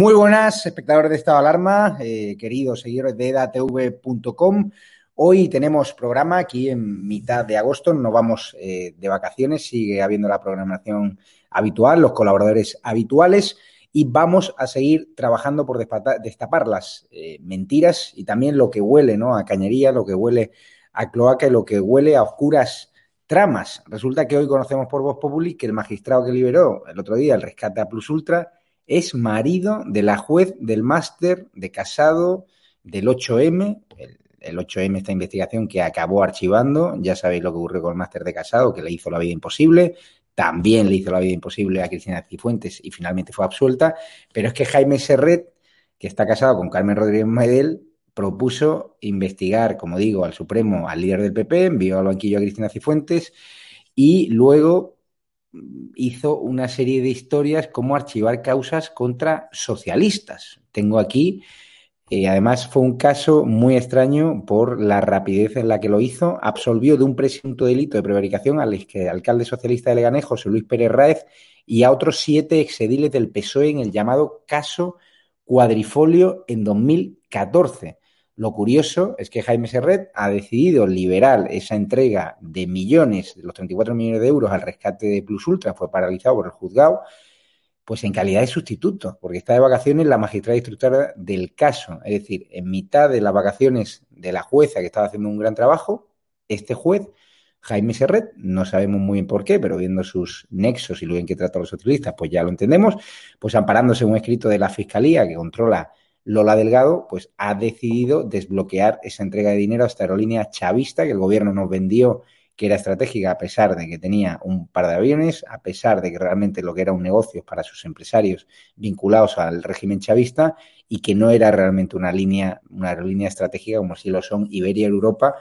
Muy buenas, espectadores de Estado de Alarma, eh, queridos seguidores de edatv.com. Hoy tenemos programa aquí en mitad de agosto, no vamos eh, de vacaciones, sigue habiendo la programación habitual, los colaboradores habituales y vamos a seguir trabajando por destapar las eh, mentiras y también lo que huele ¿no? a cañería, lo que huele a cloaca y lo que huele a oscuras tramas. Resulta que hoy conocemos por Voz Populi que el magistrado que liberó el otro día el rescate a Plus Ultra es marido de la juez del máster de casado del 8M, el, 8M, esta investigación que acabó archivando, ya sabéis lo que ocurrió con el máster de casado, que le hizo la vida imposible, también le hizo la vida imposible a Cristina Cifuentes y finalmente fue absuelta, pero es que Jaime Serret, que está casado con Carmen Rodríguez Medel, propuso investigar, como digo, al Supremo, al líder del PP, envió al banquillo a Cristina Cifuentes y luego hizo una serie de historias como archivar causas contra socialistas. Tengo aquí, eh, además fue un caso muy extraño por la rapidez en la que lo hizo. Absolvió de un presunto delito de prevaricación al alcalde socialista de Leganés, José Luis Pérez Raez, y a otros siete exediles del PSOE en el llamado caso Cuadrifolio en 2014. Lo curioso es que Jaime Serret ha decidido liberar esa entrega de millones, de los 34 millones de euros al rescate de Plus Ultra, fue paralizado por el juzgado, pues en calidad de sustituto, porque está de vacaciones la magistrada instructora del caso. Es decir, en mitad de las vacaciones de la jueza que estaba haciendo un gran trabajo, este juez, Jaime Serret, no sabemos muy bien por qué, pero viendo sus nexos y lo bien que trata a los socialistas, pues ya lo entendemos, pues amparándose en un escrito de la Fiscalía que controla Lola Delgado pues ha decidido desbloquear esa entrega de dinero a esta aerolínea chavista que el gobierno nos vendió que era estratégica a pesar de que tenía un par de aviones, a pesar de que realmente lo que era un negocio para sus empresarios vinculados al régimen chavista y que no era realmente una línea, una aerolínea estratégica como si lo son Iberia Europa,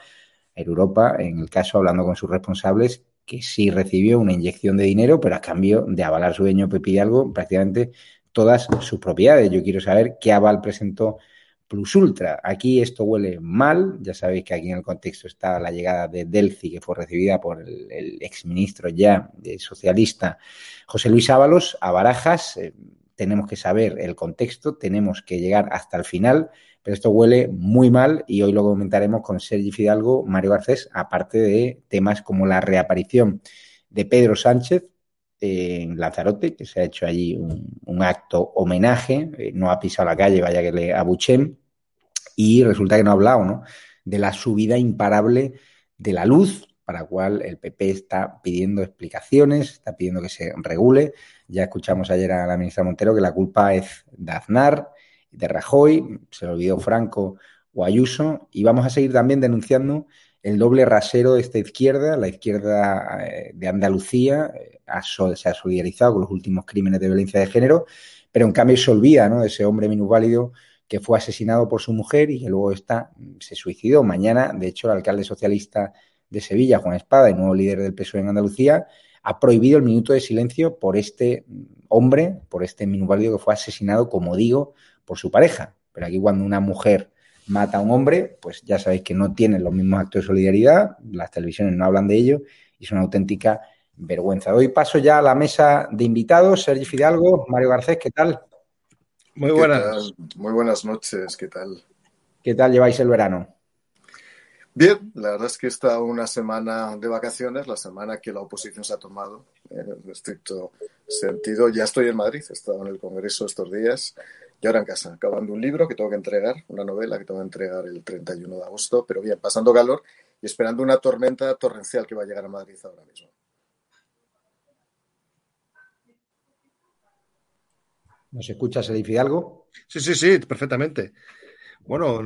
Europa, en el caso hablando con sus responsables, que sí recibió una inyección de dinero, pero a cambio de avalar su dueño Pepe Hidalgo, prácticamente todas sus propiedades. Yo quiero saber qué aval presentó Plus Ultra. Aquí esto huele mal. Ya sabéis que aquí en el contexto está la llegada de Delci, que fue recibida por el, exministro ya socialista José Luis Ábalos a Barajas. Eh, tenemos que saber el contexto, tenemos que llegar hasta el final, pero esto huele muy mal y hoy lo comentaremos con Sergi Fidalgo, Mario Garcés, aparte de temas como la reaparición de Pedro Sánchez, en Lanzarote, que se ha hecho allí un, acto homenaje, eh, no ha pisado la calle, vaya que le abuchen, y resulta que no ha hablado ¿no? de la subida imparable de la luz, para la cual el PP está pidiendo explicaciones, está pidiendo que se regule. Ya escuchamos ayer a la ministra Montero que la culpa es de Aznar, de Rajoy, se lo olvidó Franco o Ayuso, y vamos a seguir también denunciando el doble rasero de esta izquierda, la izquierda eh, de Andalucía, eh, se ha solidarizado con los últimos crímenes de violencia de género, pero en cambio se olvida ¿no? de ese hombre minusválido que fue asesinado por su mujer y que luego está, se suicidó. Mañana, de hecho, el alcalde socialista de Sevilla, Juan Espada, el nuevo líder del PSOE en Andalucía, ha prohibido el minuto de silencio por este hombre, por este minusválido que fue asesinado, como digo, por su pareja. Pero aquí cuando una mujer mata a un hombre, pues ya sabéis que no tienen los mismos actos de solidaridad, las televisiones no hablan de ello y es una auténtica vergüenza. Doy paso ya a la mesa de invitados, Sergio Fidalgo, Mario Garcés, ¿qué tal? Muy buenas. Muy buenas noches, ¿qué tal? ¿Qué tal lleváis el verano? Bien, la verdad es que he estado una semana de vacaciones, la semana que la oposición se ha tomado, en estricto sentido. Ya estoy en Madrid, he estado en el Congreso estos días y ahora en casa, acabando un libro que tengo que entregar, una novela que tengo que entregar el 31 de agosto, pero bien, pasando calor y esperando una tormenta torrencial que va a llegar a Madrid ahora mismo. ¿Nos escuchas, Edith Fidalgo? Sí, sí, sí, perfectamente. Bueno,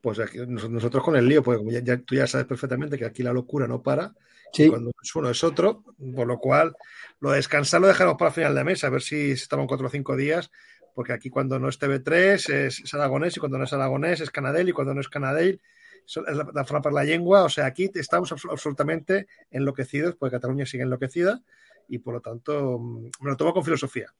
pues nosotros con el lío, pues ya, tú ya sabes perfectamente que aquí la locura no para. Sí. Cuando es uno es otro, por lo cual lo de descansar lo dejaremos para el final de mes, a ver si estamos cuatro o cinco días porque aquí cuando no es TV3 es, aragonés y cuando no es aragonés es Canadell y cuando no es Canadell es la, la para la lengua. O sea, aquí estamos absolutamente enloquecidos porque Cataluña sigue enloquecida y por lo tanto mm, me lo tomo con filosofía.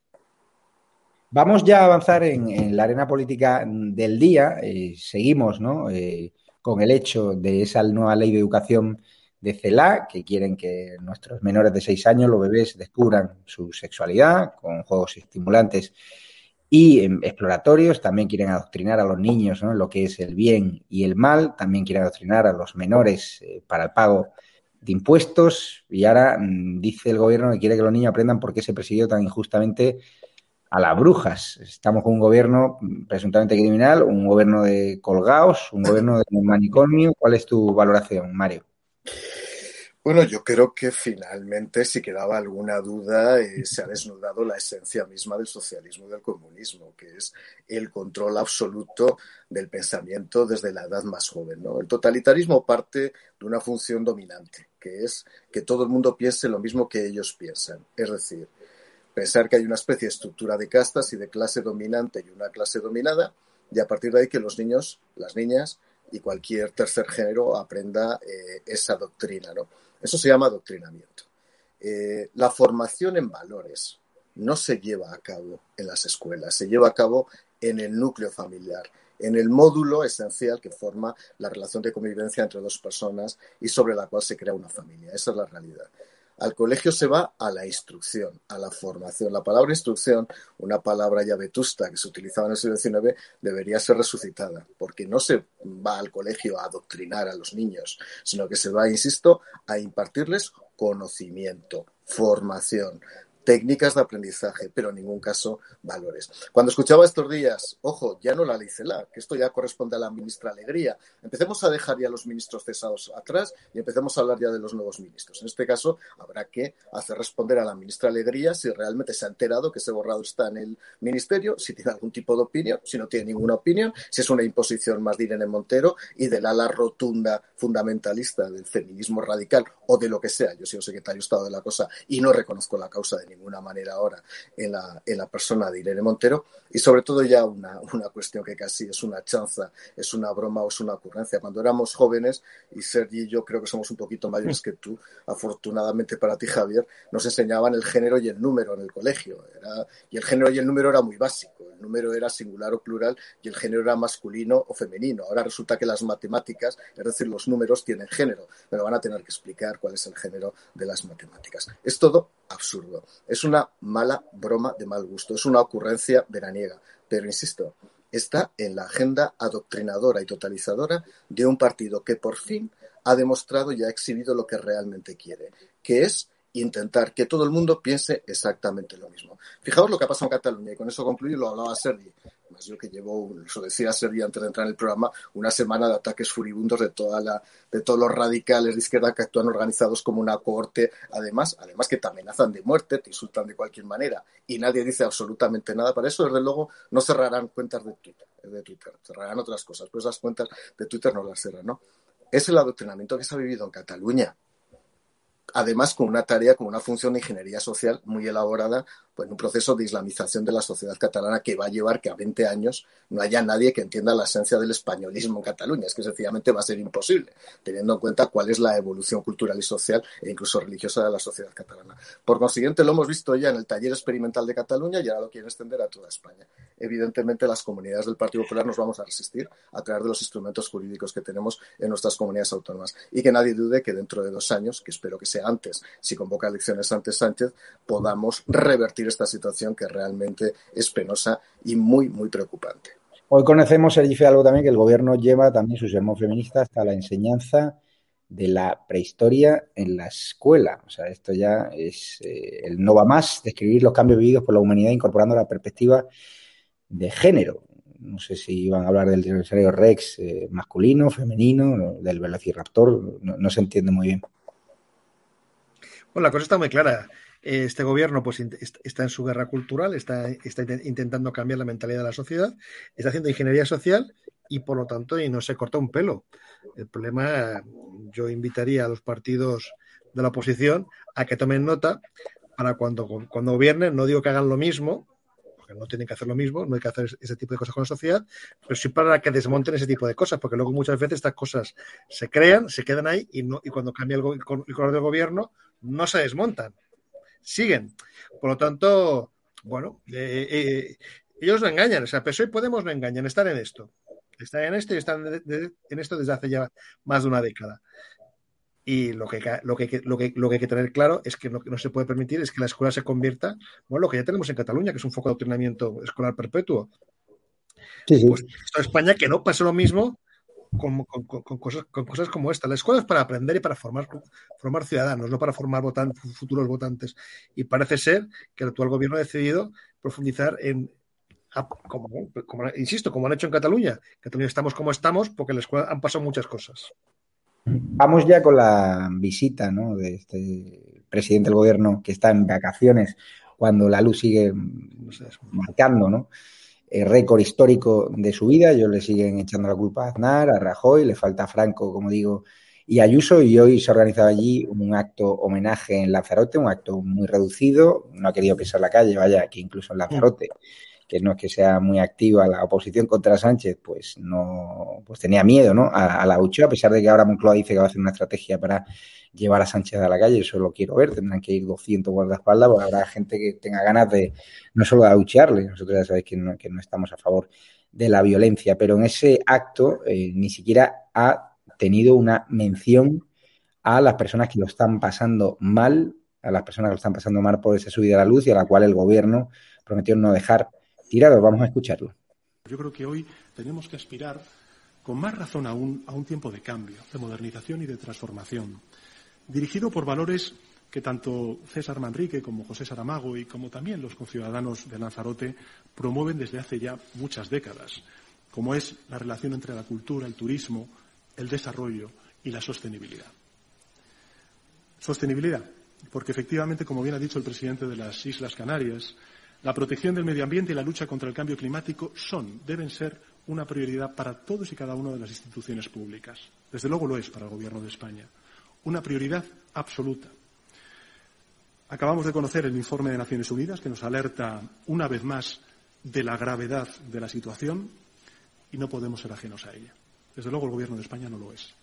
Vamos ya a avanzar en, la arena política del día. Eh, seguimos ¿no? Eh, con el hecho de esa nueva ley de educación de CELA, que quieren que nuestros menores de seis años, los bebés, descubran su sexualidad con juegos estimulantes y em, exploratorios, también quieren adoctrinar a los niños en lo que es el bien y el mal, también quieren adoctrinar a los menores eh, para el pago de impuestos y ahora mm, dice el gobierno que quiere que los niños aprendan por qué se persiguió tan injustamente a las brujas. Estamos con un gobierno presuntamente criminal, un gobierno de colgados, un gobierno de manicomio. ¿Cuál es tu valoración, Mario? Bueno, yo creo que finalmente, si quedaba alguna duda, eh, se ha desnudado la esencia misma del socialismo y del comunismo, que es el control absoluto del pensamiento desde la edad más joven. El totalitarismo parte de una función dominante, que es que todo el mundo piense lo mismo que ellos piensan. Es decir, pensar que hay una especie de estructura de castas y de clase dominante y una clase dominada, y a partir de ahí que los niños, las niñas y cualquier tercer género aprenda eh, esa doctrina. ¿no? Eso se llama adoctrinamiento. Eh, la formación en valores no se lleva a cabo en las escuelas, se lleva a cabo en el núcleo familiar, en el módulo esencial que forma la relación de convivencia entre dos personas y sobre la cual se crea una familia. Esa es la realidad. Al colegio se va a la instrucción, a la formación. La palabra instrucción, una palabra ya vetusta que se utilizaba en el siglo XIX, debería ser resucitada, porque no se va al colegio a adoctrinar a los niños, sino que se va, insisto, a impartirles conocimiento, formación, técnicas de aprendizaje, pero en ningún caso valores. Cuando escuchaba estos días, ojo, ya no la ley CELA, que esto ya corresponde a la ministra Alegría, empecemos a dejar ya los ministros cesados atrás y empecemos a hablar ya de los nuevos ministros. En este caso, habrá que hacer responder a la ministra Alegría si realmente se ha enterado que ese borrado está en el ministerio, si tiene algún tipo de opinión, si no tiene ninguna opinión, si es una imposición más de Irene Montero y del ala rotunda fundamentalista del feminismo radical o de lo que sea. Yo soy secretario de Estado de la cosa y no reconozco la causa de ningún ninguna manera ahora en la, en la persona de Irene Montero y sobre todo ya una, una cuestión que casi es una chanza, es una broma o es una ocurrencia. Cuando éramos jóvenes, y Sergi y yo creo que somos un poquito mayores que tú, afortunadamente para ti Javier, nos enseñaban el género y el número en el colegio. Y el género y el número era muy básico. El número era singular o plural y el género era masculino o femenino. Ahora resulta que las matemáticas, es decir, los números tienen género. Pero van a tener que explicar cuál es el género de las matemáticas. Es todo absurdo. Es una mala broma de mal gusto, es una ocurrencia veraniega. Pero insisto, está en la agenda adoctrinadora y totalizadora de un partido que por fin ha demostrado y ha exhibido lo que realmente quiere, que es intentar que todo el mundo piense exactamente lo mismo. Fijaos lo que ha pasado en Cataluña, y con eso concluyo, lo hablaba Sergi. Más yo que llevo, eso decía Sergi antes de entrar en el programa, una semana de ataques furibundos de, toda la, de todos los radicales de izquierda que actúan organizados como una cohorte, además, además que te amenazan de muerte, te insultan de cualquier manera, y nadie dice absolutamente nada. Para eso, desde luego, no cerrarán cuentas de Twitter, de Twitter cerrarán otras cosas, pues esas cuentas de Twitter no las cerran, ¿no? Es el adoctrinamiento que se ha vivido en Cataluña además con una tarea, con una función de ingeniería social muy elaborada, pues un proceso de islamización de la sociedad catalana que va a llevar que a 20 años no haya nadie que entienda la esencia del españolismo en Cataluña. Es que sencillamente va a ser imposible, teniendo en cuenta cuál es la evolución cultural y social e incluso religiosa de la sociedad catalana. Por consiguiente, lo hemos visto ya en el taller experimental de Cataluña y ahora lo quieren extender a toda España. Evidentemente, las comunidades del Partido Popular nos vamos a resistir a través de los instrumentos jurídicos que tenemos en nuestras comunidades autónomas. Y que nadie dude que dentro de dos años, que espero que sea antes, si convoca elecciones antes Sánchez, podamos revertir esta situación que realmente es penosa y muy, muy preocupante. Hoy conocemos, Sergi algo también, que el gobierno lleva también su sermón feminista hasta la enseñanza de la prehistoria en la escuela. O sea, esto ya es eh, el no va más, describir los cambios vividos por la humanidad incorporando la perspectiva de género. No sé si iban a hablar del dinosaurio Rex eh, masculino, femenino, del velociraptor, no se entiende muy bien. Bueno, la cosa está muy clara. Este gobierno pues está en su guerra cultural, está, intentando cambiar la mentalidad de la sociedad, está haciendo ingeniería social y por lo tanto y no se corta un pelo. El problema, yo invitaría a los partidos de la oposición a que tomen nota para cuando, cuando gobiernen, no digo que hagan lo mismo, no tienen que hacer lo mismo, no hay que hacer ese tipo de cosas con la sociedad, pero sí para que desmonten ese tipo de cosas, porque luego muchas veces estas cosas se crean, se quedan ahí y, no, y cuando cambia el, el color del gobierno no se desmontan siguen. Por lo tanto, bueno, eh, eh, ellos no engañan, o sea, PSOE y Podemos no engañan, están en esto. Están en esto y están en esto desde hace ya más de una década. Y lo que, lo que, lo que, lo que hay que tener claro es que lo que no se puede permitir es que la escuela se convierta, bueno, lo que ya tenemos en Cataluña, que es un foco de adoctrinamiento escolar perpetuo. Sí, Pues en España que no pase lo mismo con, cosas, con cosas como esta. La escuela es para aprender y para formar, formar ciudadanos, no para formar futuros votantes. Y parece ser que el actual gobierno ha decidido profundizar en, como, insisto, como han hecho en Cataluña. En Cataluña estamos como estamos porque en la escuela han pasado muchas cosas. Vamos ya con la visita ¿no? de este presidente del gobierno que está en vacaciones cuando la luz sigue marcando ¿no? el récord histórico de su vida. Ellos le siguen echando la culpa a Aznar, a Rajoy, le falta a Franco, como digo, y Ayuso. Y hoy se ha organizado allí un acto homenaje en Lanzarote, un acto muy reducido. No ha querido pisar la calle, vaya, que incluso en Lanzarote que no es que sea muy activa la oposición contra Sánchez, pues no, pues tenía miedo, ¿no? A, la UCHO, a pesar de que ahora Moncloa dice que va a hacer una estrategia para llevar a Sánchez a la calle, eso lo quiero ver, tendrán que ir 200 guardaespaldas, porque habrá gente que tenga ganas de, no solo de abuchearle, nosotros ya sabéis que no, que no estamos a favor de la violencia, pero en ese acto eh, ni siquiera ha tenido una mención a las personas que lo están pasando mal, a las personas que lo están pasando mal por esa subida a la luz y a la cual el gobierno prometió no dejar tirado. Vamos a escucharlo. Yo creo que hoy tenemos que aspirar con más razón aún a un tiempo de cambio, de modernización y de transformación, dirigido por valores que tanto César Manrique como José Saramago y como también los conciudadanos de Lanzarote promueven desde hace ya muchas décadas, como es la relación entre la cultura, el turismo, el desarrollo y la sostenibilidad. Sostenibilidad, porque efectivamente, como bien ha dicho el presidente de las Islas Canarias, la protección del medio ambiente y la lucha contra el cambio climático son, deben ser, una prioridad para todos y cada una de las instituciones públicas. Desde luego lo es para el Gobierno de España. Una prioridad absoluta. Acabamos de conocer el informe de Naciones Unidas que nos alerta una vez más de la gravedad de la situación y no podemos ser ajenos a ella. Desde luego el Gobierno de España no lo es.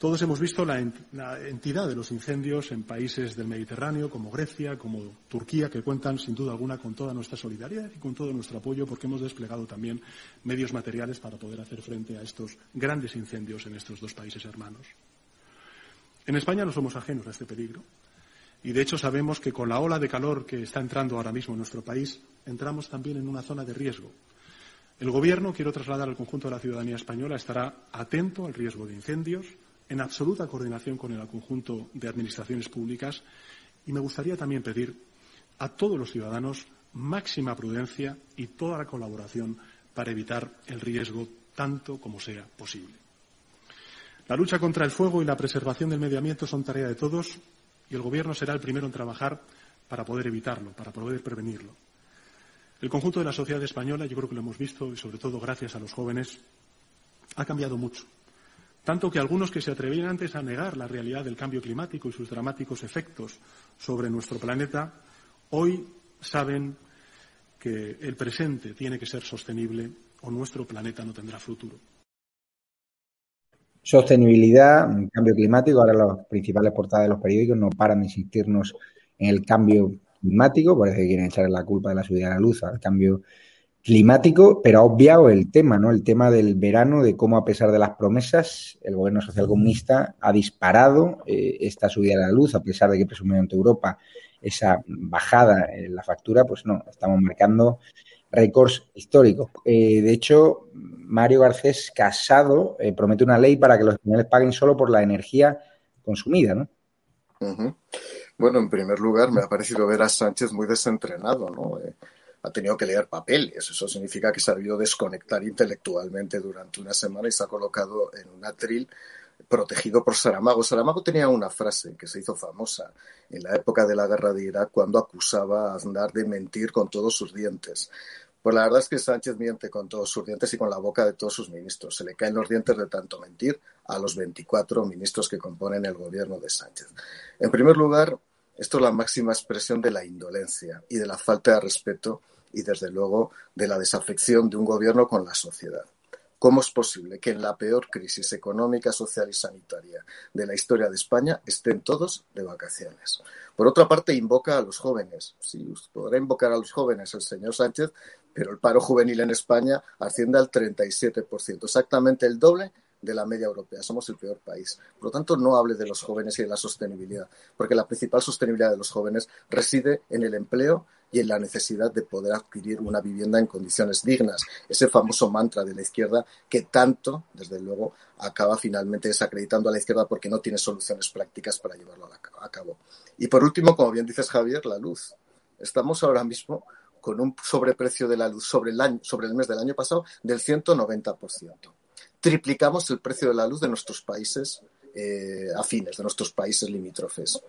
Todos hemos visto la, entidad de los incendios en países del Mediterráneo, como Grecia, como Turquía, que cuentan sin duda alguna con toda nuestra solidaridad y con todo nuestro apoyo, porque hemos desplegado también medios materiales para poder hacer frente a estos grandes incendios en estos dos países hermanos. En España no somos ajenos a este peligro. Y de hecho sabemos que con la ola de calor que está entrando ahora mismo en nuestro país, entramos también en una zona de riesgo. El Gobierno, quiero trasladar al conjunto de la ciudadanía española, estará atento al riesgo de incendios, en absoluta coordinación con el conjunto de administraciones públicas y me gustaría también pedir a todos los ciudadanos máxima prudencia y toda la colaboración para evitar el riesgo tanto como sea posible. La lucha contra el fuego y la preservación del medio ambiente son tarea de todos y el Gobierno será el primero en trabajar para poder evitarlo, para poder prevenirlo. El conjunto de la sociedad española, yo creo que lo hemos visto, y sobre todo gracias a los jóvenes, ha cambiado mucho. Tanto que algunos que se atrevían antes a negar la realidad del cambio climático y sus dramáticos efectos sobre nuestro planeta, hoy saben que el presente tiene que ser sostenible o nuestro planeta no tendrá futuro. Sostenibilidad, cambio climático, ahora las principales portadas de los periódicos no paran de insistirnos en el cambio climático, parece que quieren echar la culpa de la subida de la luz al cambio climático, pero ha obviado el tema, ¿no? El tema del verano, de cómo a pesar de las promesas, el gobierno social comunista ha disparado eh, esta subida de la luz, a pesar de que presumiendo Europa esa bajada en la factura, pues no, estamos marcando récords históricos. Eh, de hecho, Mario Garcés Casado eh, promete una ley para que los españoles paguen solo por la energía consumida, ¿no? Bueno, en primer lugar, me ha parecido ver a Sánchez muy desentrenado, ¿no? Ha tenido que leer papeles. Eso significa que se ha debido desconectar intelectualmente durante una semana y se ha colocado en un atril protegido por Saramago. Saramago tenía una frase que se hizo famosa en la época de la guerra de Irak cuando acusaba a Aznar de mentir con todos sus dientes. Pues la verdad es que Sánchez miente con todos sus dientes y con la boca de todos sus ministros. Se le caen los dientes de tanto mentir a los 24 ministros que componen el gobierno de Sánchez. En primer lugar, esto es la máxima expresión de la indolencia y de la falta de respeto y, desde luego, de la desafección de un gobierno con la sociedad. ¿Cómo es posible que en la peor crisis económica, social y sanitaria de la historia de España estén todos de vacaciones? Por otra parte, invoca a los jóvenes. Sí, podrá invocar a los jóvenes el señor Sánchez, pero el paro juvenil en España asciende al 37%, exactamente el doble de la media europea, somos el peor país. Por lo tanto, no hable de los jóvenes y de la sostenibilidad, porque la principal sostenibilidad de los jóvenes reside en el empleo y en la necesidad de poder adquirir una vivienda en condiciones dignas. Ese famoso mantra de la izquierda que tanto, desde luego, acaba finalmente desacreditando a la izquierda porque no tiene soluciones prácticas para llevarlo a cabo. Y por último, como bien dices Javier, la luz. Estamos ahora mismo con un sobreprecio de la luz sobre el, año, sobre el mes del año pasado del 190%. Triplicamos el precio de la luz de nuestros países eh, afines, de nuestros países limítrofes.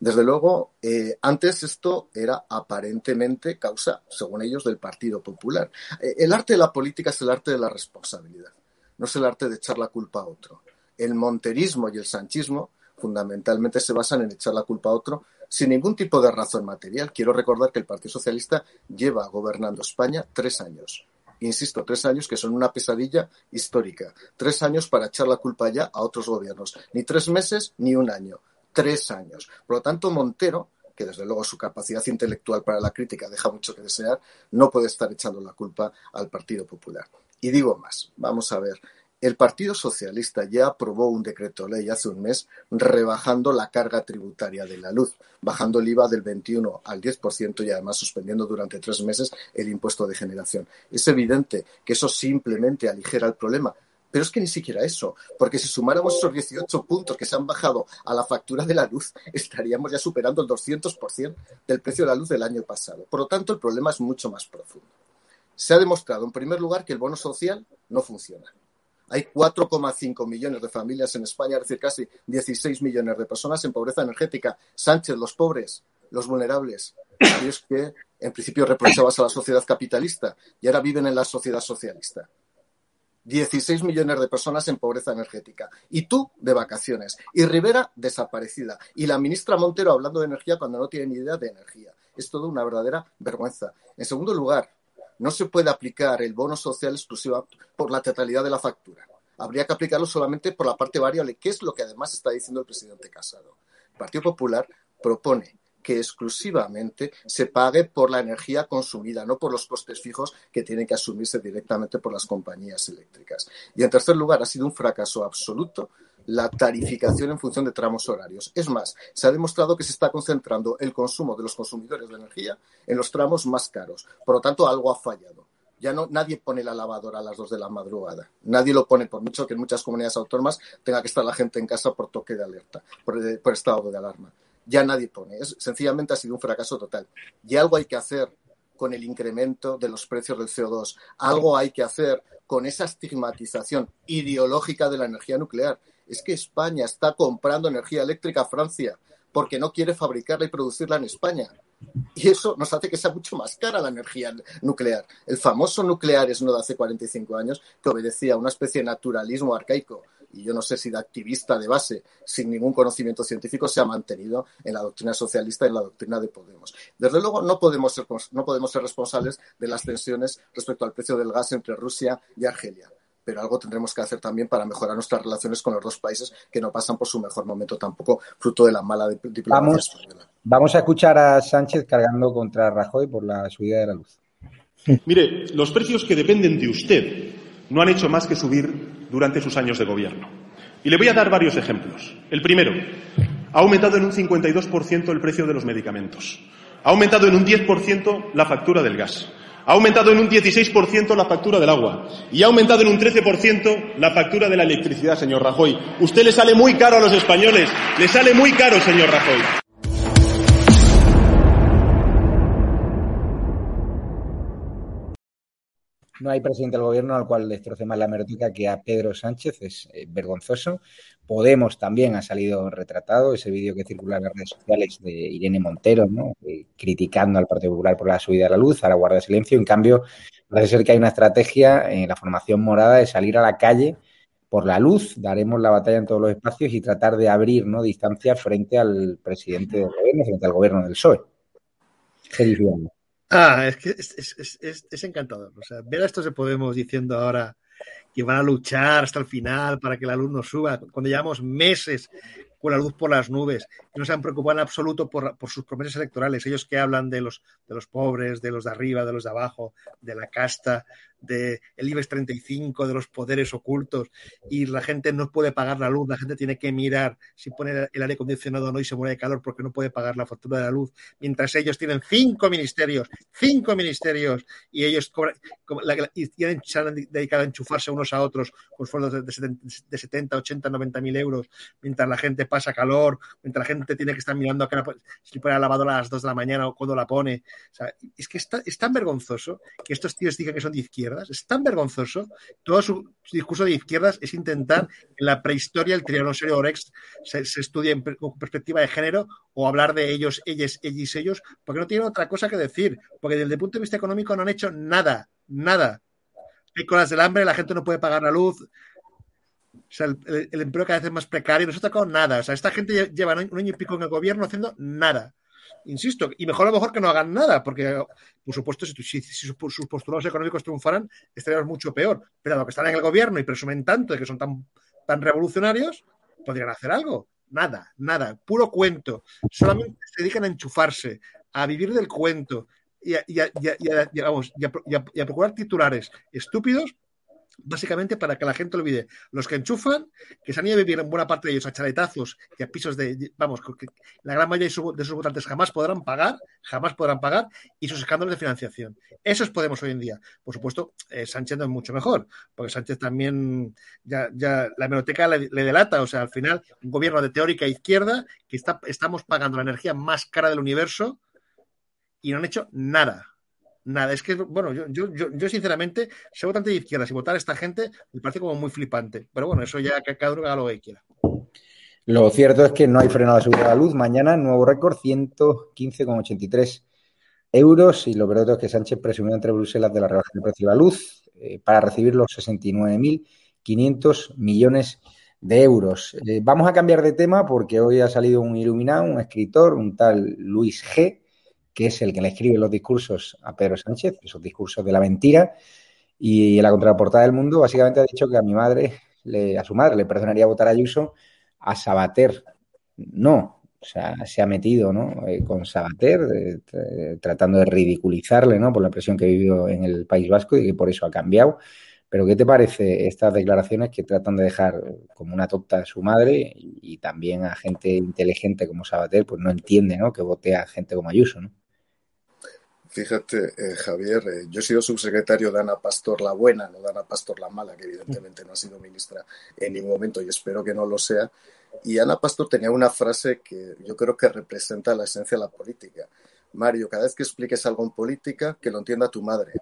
Desde luego, eh, antes esto era aparentemente causa, según ellos, del Partido Popular. Eh, el arte de la política es el arte de la responsabilidad, no es el arte de echar la culpa a otro. El monterismo y el sanchismo fundamentalmente se basan en echar la culpa a otro sin ningún tipo de razón material. Quiero recordar que el Partido Socialista lleva gobernando España tres años. Insisto, tres años que son una pesadilla histórica. Tres años para echar la culpa ya a otros gobiernos. Ni tres meses ni un año tres años. Por lo tanto, Montero, que desde luego su capacidad intelectual para la crítica deja mucho que desear, no puede estar echando la culpa al Partido Popular. Y digo más, vamos a ver, el Partido Socialista ya aprobó un decreto ley hace un mes rebajando la carga tributaria de la luz, bajando el IVA del 21 al 10% y además suspendiendo durante tres meses el impuesto de generación. Es evidente que eso simplemente aligera el problema, pero es que ni siquiera eso, porque si sumáramos esos 18 puntos que se han bajado a la factura de la luz, estaríamos ya superando el 200% del precio de la luz del año pasado. Por lo tanto, el problema es mucho más profundo. Se ha demostrado, en primer lugar, que el bono social no funciona. Hay 4,5 millones de familias en España, es decir, casi 16 millones de personas en pobreza energética. Sánchez, los pobres, los vulnerables, aquellos que en principio reprochabas a la sociedad capitalista y ahora viven en la sociedad socialista. 16 millones de personas en pobreza energética. Y tú de vacaciones. Y Rivera desaparecida. Y la ministra Montero hablando de energía cuando no tiene ni idea de energía. Es todo una verdadera vergüenza. En segundo lugar, no se puede aplicar el bono social exclusivo por la totalidad de la factura. Habría que aplicarlo solamente por la parte variable, que es lo que además está diciendo el presidente Casado. El Partido Popular propone que exclusivamente se pague por la energía consumida, no por los costes fijos que tienen que asumirse directamente por las compañías eléctricas. Y en tercer lugar, ha sido un fracaso absoluto la tarificación en función de tramos horarios. Es más, se ha demostrado que se está concentrando el consumo de los consumidores de energía en los tramos más caros. Por lo tanto, algo ha fallado. Ya no, nadie pone la lavadora a las dos de la madrugada. Nadie lo pone, por mucho que en muchas comunidades autónomas tenga que estar la gente en casa por toque de alerta, por estado de alarma ya nadie pone. Es, sencillamente ha sido un fracaso total. Y algo hay que hacer con el incremento de los precios del CO2. Algo hay que hacer con esa estigmatización ideológica de la energía nuclear. Es que España está comprando energía eléctrica a Francia porque no quiere fabricarla y producirla en España. Y eso nos hace que sea mucho más cara la energía nuclear. El famoso nuclear es uno de hace 45 años que obedecía a una especie de naturalismo arcaico y yo no sé si de activista de base, sin ningún conocimiento científico, se ha mantenido en la doctrina socialista y en la doctrina de Podemos. Desde luego, no podemos ser, no podemos ser responsables de las tensiones respecto al precio del gas entre Rusia y Argelia pero algo tendremos que hacer también para mejorar nuestras relaciones con los dos países que no pasan por su mejor momento tampoco, fruto de la mala diplomacia vamos, Vamos a escuchar a Sánchez cargando contra Rajoy por la subida de la luz. Mire, los precios que dependen de usted no han hecho más que subir durante sus años de gobierno. Y le voy a dar varios ejemplos. El primero, ha aumentado en un 52% el precio de los medicamentos. Ha aumentado en un 10% la factura del gas. Ha aumentado en un 16% la factura del agua. Y ha aumentado en un 13% la factura de la electricidad, señor Rajoy. Usted le sale muy caro a los españoles. Le sale muy caro, señor Rajoy. No hay presidente del gobierno al cual destroce más la hemeroteca que a Pedro Sánchez, es eh, vergonzoso. Podemos también ha salido retratado ese vídeo que circula en las redes sociales de Irene Montero, ¿no? Eh, criticando al Partido Popular por la subida de la luz, ahora guarda silencio. En cambio, parece ser que hay una estrategia en la formación morada de salir a la calle por la luz, daremos la batalla en todos los espacios y tratar de abrir ¿no? distancia frente al presidente del gobierno, frente al gobierno del PSOE. Ah, es que es, encantador. O sea, ver a estos de Podemos diciendo ahora que van a luchar hasta el final para que la luz no suba, cuando llevamos meses con la luz por las nubes, no se han preocupado en absoluto por, sus promesas electorales. Ellos que hablan de los, de los pobres, de los de arriba, de los de abajo, de la casta, de el IBEX 35, de los poderes ocultos, y la gente no puede pagar la luz, la gente tiene que mirar si pone el aire acondicionado o no y se muere de calor porque no puede pagar la factura de la luz, mientras ellos tienen cinco ministerios, cinco ministerios, y ellos cobran, y se han dedicado a enchufarse unos a otros con sueldos de 70, 80, 90 mil euros, mientras la gente pasa calor, mientras la gente tiene que estar mirando a que si pone la lavadora a las 2 de la mañana o cuando la pone. es que es tan vergonzoso que estos tíos digan que son de es tan vergonzoso. Todo su, discurso de izquierdas es intentar en la prehistoria el tiranosaurio Orex se, se estudie con perspectiva de género o hablar de ellos, ellas, ellos, ellos, porque no tienen otra cosa que decir, porque desde el punto de vista económico no han hecho nada, nada. Hay colas del hambre, la gente no puede pagar la luz, sea, el, empleo cada vez es más precario, no se ha tocado nada. O sea, esta gente lleva un año y pico en el gobierno haciendo nada. Insisto, y mejor a lo mejor que no hagan nada, porque, por supuesto, si, sus postulados económicos triunfaran, estaríamos mucho peor. Pero a lo que están en el gobierno y presumen tanto de que son tan, tan revolucionarios, podrían hacer algo. Nada, nada, puro cuento. Solamente se dedican a enchufarse, a vivir del cuento y a procurar titulares estúpidos básicamente para que la gente olvide. Los que enchufan, que se han ido a vivir en buena parte de ellos a chaletazos y a pisos de, vamos, que la gran mayoría de sus votantes jamás podrán pagar, jamás podrán pagar, y sus escándalos de financiación. Eso es Podemos hoy en día. Por supuesto, eh, Sánchez no es mucho mejor, porque Sánchez también, ya, ya la hemeroteca le, delata, o sea, al final, un gobierno de teórica izquierda, que está, estamos pagando la energía más cara del universo y no han hecho nada nada. Es que, bueno, yo, yo, yo, sinceramente, si votante de izquierda, si votar a esta gente, me parece como muy flipante. Pero bueno, eso ya que cada lo que quiera. Lo cierto es que no hay frenado de seguridad de la luz. Mañana, nuevo récord, 115,83 euros. Y lo peor es que Sánchez presumió entre Bruselas de la rebaja del precio de la luz eh, para recibir los 69.500 millones de euros. Eh, vamos a cambiar de tema porque hoy ha salido un iluminado, un escritor, un tal Luis G que es el que le escribe los discursos a Pedro Sánchez, esos discursos de la mentira, y en la contraportada del mundo básicamente ha dicho que a mi madre, le, a su madre, le perdonaría votar a Ayuso, a Sabater no. O sea, se ha metido ¿no? Eh, con Sabater, tratando de ridiculizarle ¿no? por la presión que vivió en el País Vasco y que por eso ha cambiado. Pero ¿qué te parece estas declaraciones que tratan de dejar como una tonta a su madre y, también a gente inteligente como Sabater, pues no entiende ¿no? que vote a gente como Ayuso? ¿no? Fíjate, eh, Javier, eh, yo he sido subsecretario de Ana Pastor la Buena, no de Ana Pastor la Mala, que evidentemente no ha sido ministra en ningún momento y espero que no lo sea. Y Ana Pastor tenía una frase que yo creo que representa la esencia de la política. Mario, cada vez que expliques algo en política, que lo entienda tu madre.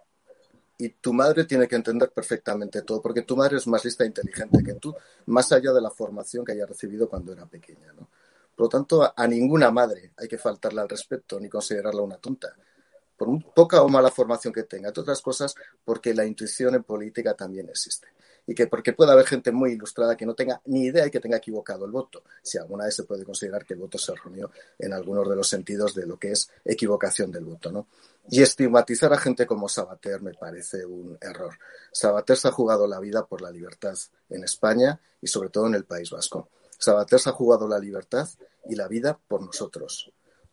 Y tu madre tiene que entender perfectamente todo, porque tu madre es más lista e inteligente que tú, más allá de la formación que haya recibido cuando era pequeña. ¿no? Por lo tanto, a ninguna madre hay que faltarle al respeto ni considerarla una tonta por poca o mala formación que tenga, entre otras cosas porque la intuición en política también existe. Y que porque puede haber gente muy ilustrada que no tenga ni idea y que tenga equivocado el voto, si alguna vez se puede considerar que el voto se erróneo en algunos de los sentidos de lo que es equivocación del voto, ¿no? Y estigmatizar a gente como Sabater me parece un error. Sabater se ha jugado la vida por la libertad en España y sobre todo en el País Vasco. Sabater se ha jugado la libertad y la vida por nosotros,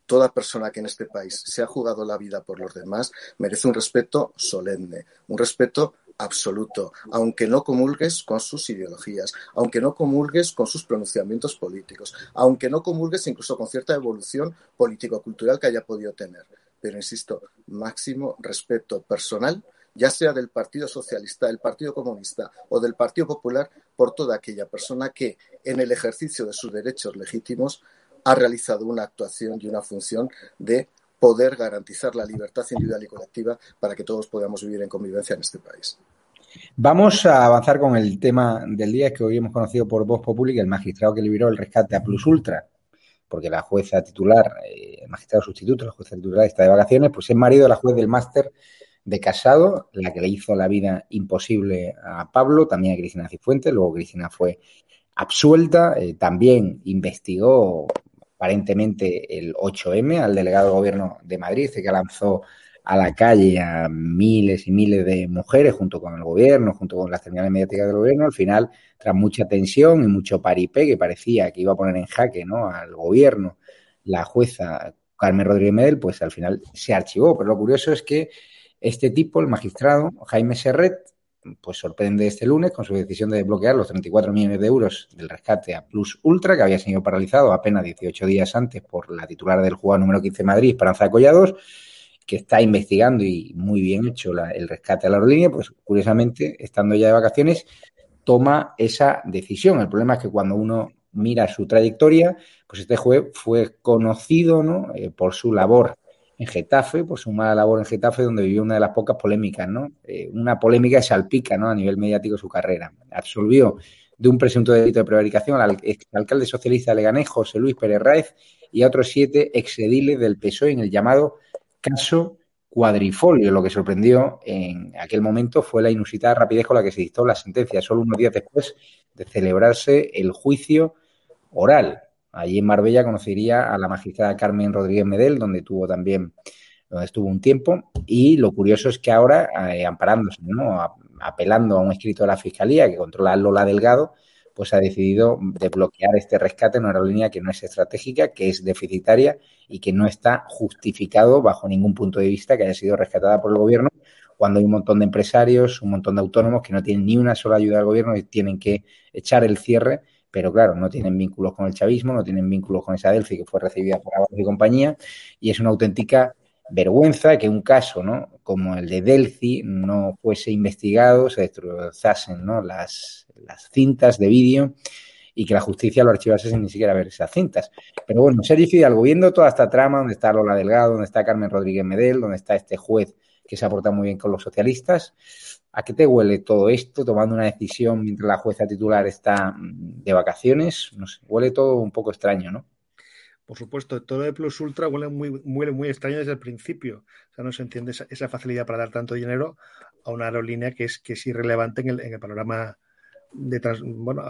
toda persona que en este país se ha jugado la vida por los demás merece un respeto solemne, un respeto absoluto, aunque no comulgues con sus ideologías, aunque no comulgues con sus pronunciamientos políticos, aunque no comulgues incluso con cierta evolución político-cultural que haya podido tener. Pero insisto, máximo respeto personal, ya sea del Partido Socialista, del Partido Comunista o del Partido Popular, por toda aquella persona que, en el ejercicio de sus derechos legítimos, ha realizado una actuación y una función de poder garantizar la libertad individual y colectiva para que todos podamos vivir en convivencia en este país. Vamos a avanzar con el tema del día que hoy hemos conocido por Voz Populi, el magistrado que liberó el rescate a Plus Ultra, porque la jueza titular, eh, el magistrado sustituto, la jueza titular está de vacaciones, pues es marido de la juez del máster de Casado, la que le hizo la vida imposible a Pablo, también a Cristina Cifuentes, luego Cristina fue absuelta, eh, también investigó aparentemente el 8M al delegado del gobierno de Madrid, que lanzó a la calle a miles y miles de mujeres junto con el gobierno, junto con las terminales mediáticas del gobierno, al final, tras mucha tensión y mucho paripé que parecía que iba a poner en jaque ¿no? al gobierno, la jueza Carmen Rodríguez Medel, pues al final se archivó. Pero lo curioso es que Este tipo, el magistrado Jaime Serret, pues sorprende este lunes con su decisión de desbloquear los 34 millones de euros del rescate a Plus Ultra, que había sido paralizado apenas 18 días antes por la titular del jugador número 15 de Madrid, Esperanza Collados, que está investigando y muy bien hecho el rescate a la aerolínea, pues curiosamente, estando ya de vacaciones, toma esa decisión. El problema es que cuando uno mira su trayectoria, pues este juez fue conocido ¿no? Eh, por su labor en Getafe, por su mala labor en Getafe, donde vivió una de las pocas polémicas, ¿no? Eh, una polémica que salpica, ¿no? A nivel mediático su carrera. Absolvió de un presunto delito de prevaricación al alcalde socialista de Leganés, José Luis Pérez Raez, y a otros siete exediles del PSOE en el llamado caso cuadrifolio. Lo que sorprendió en aquel momento fue la inusitada rapidez con la que se dictó la sentencia, solo unos días después de celebrarse el juicio oral. Allí en Marbella conocería a la magistrada Carmen Rodríguez Medel, donde tuvo también, donde estuvo un tiempo. Y lo curioso es que ahora, eh, amparándose, ¿no? apelando a un escrito de la Fiscalía que controla Lola Delgado, pues ha decidido desbloquear este rescate en una aerolínea que no es estratégica, que es deficitaria y que no está justificado bajo ningún punto de vista que haya sido rescatada por el gobierno, cuando hay un montón de empresarios, un montón de autónomos que no tienen ni una sola ayuda del gobierno y tienen que echar el cierre pero claro, no tienen vínculos con el chavismo, no tienen vínculos con esa Delphi que fue recibida por Ábalos y compañía, y es una auténtica vergüenza que un caso ¿no? como el de Delphi no fuese investigado, se destrozasen ¿no? las, las cintas de vídeo y que la justicia lo archivase sin ni siquiera ver esas cintas. Pero bueno, Sergio Fidalgo, viendo toda esta trama, donde está Lola Delgado, donde está Carmen Rodríguez Medel, donde está este juez que se ha portado muy bien con los socialistas, ¿A qué te huele todo esto tomando una decisión mientras la jueza titular está mm, de vacaciones? No sé, huele todo un poco extraño, ¿no? Por supuesto, todo de Plus Ultra huele muy, muy, muy extraño desde el principio. O sea, no se entiende esa, facilidad para dar tanto dinero a una aerolínea que es, que es irrelevante en el, en el panorama de trans, bueno,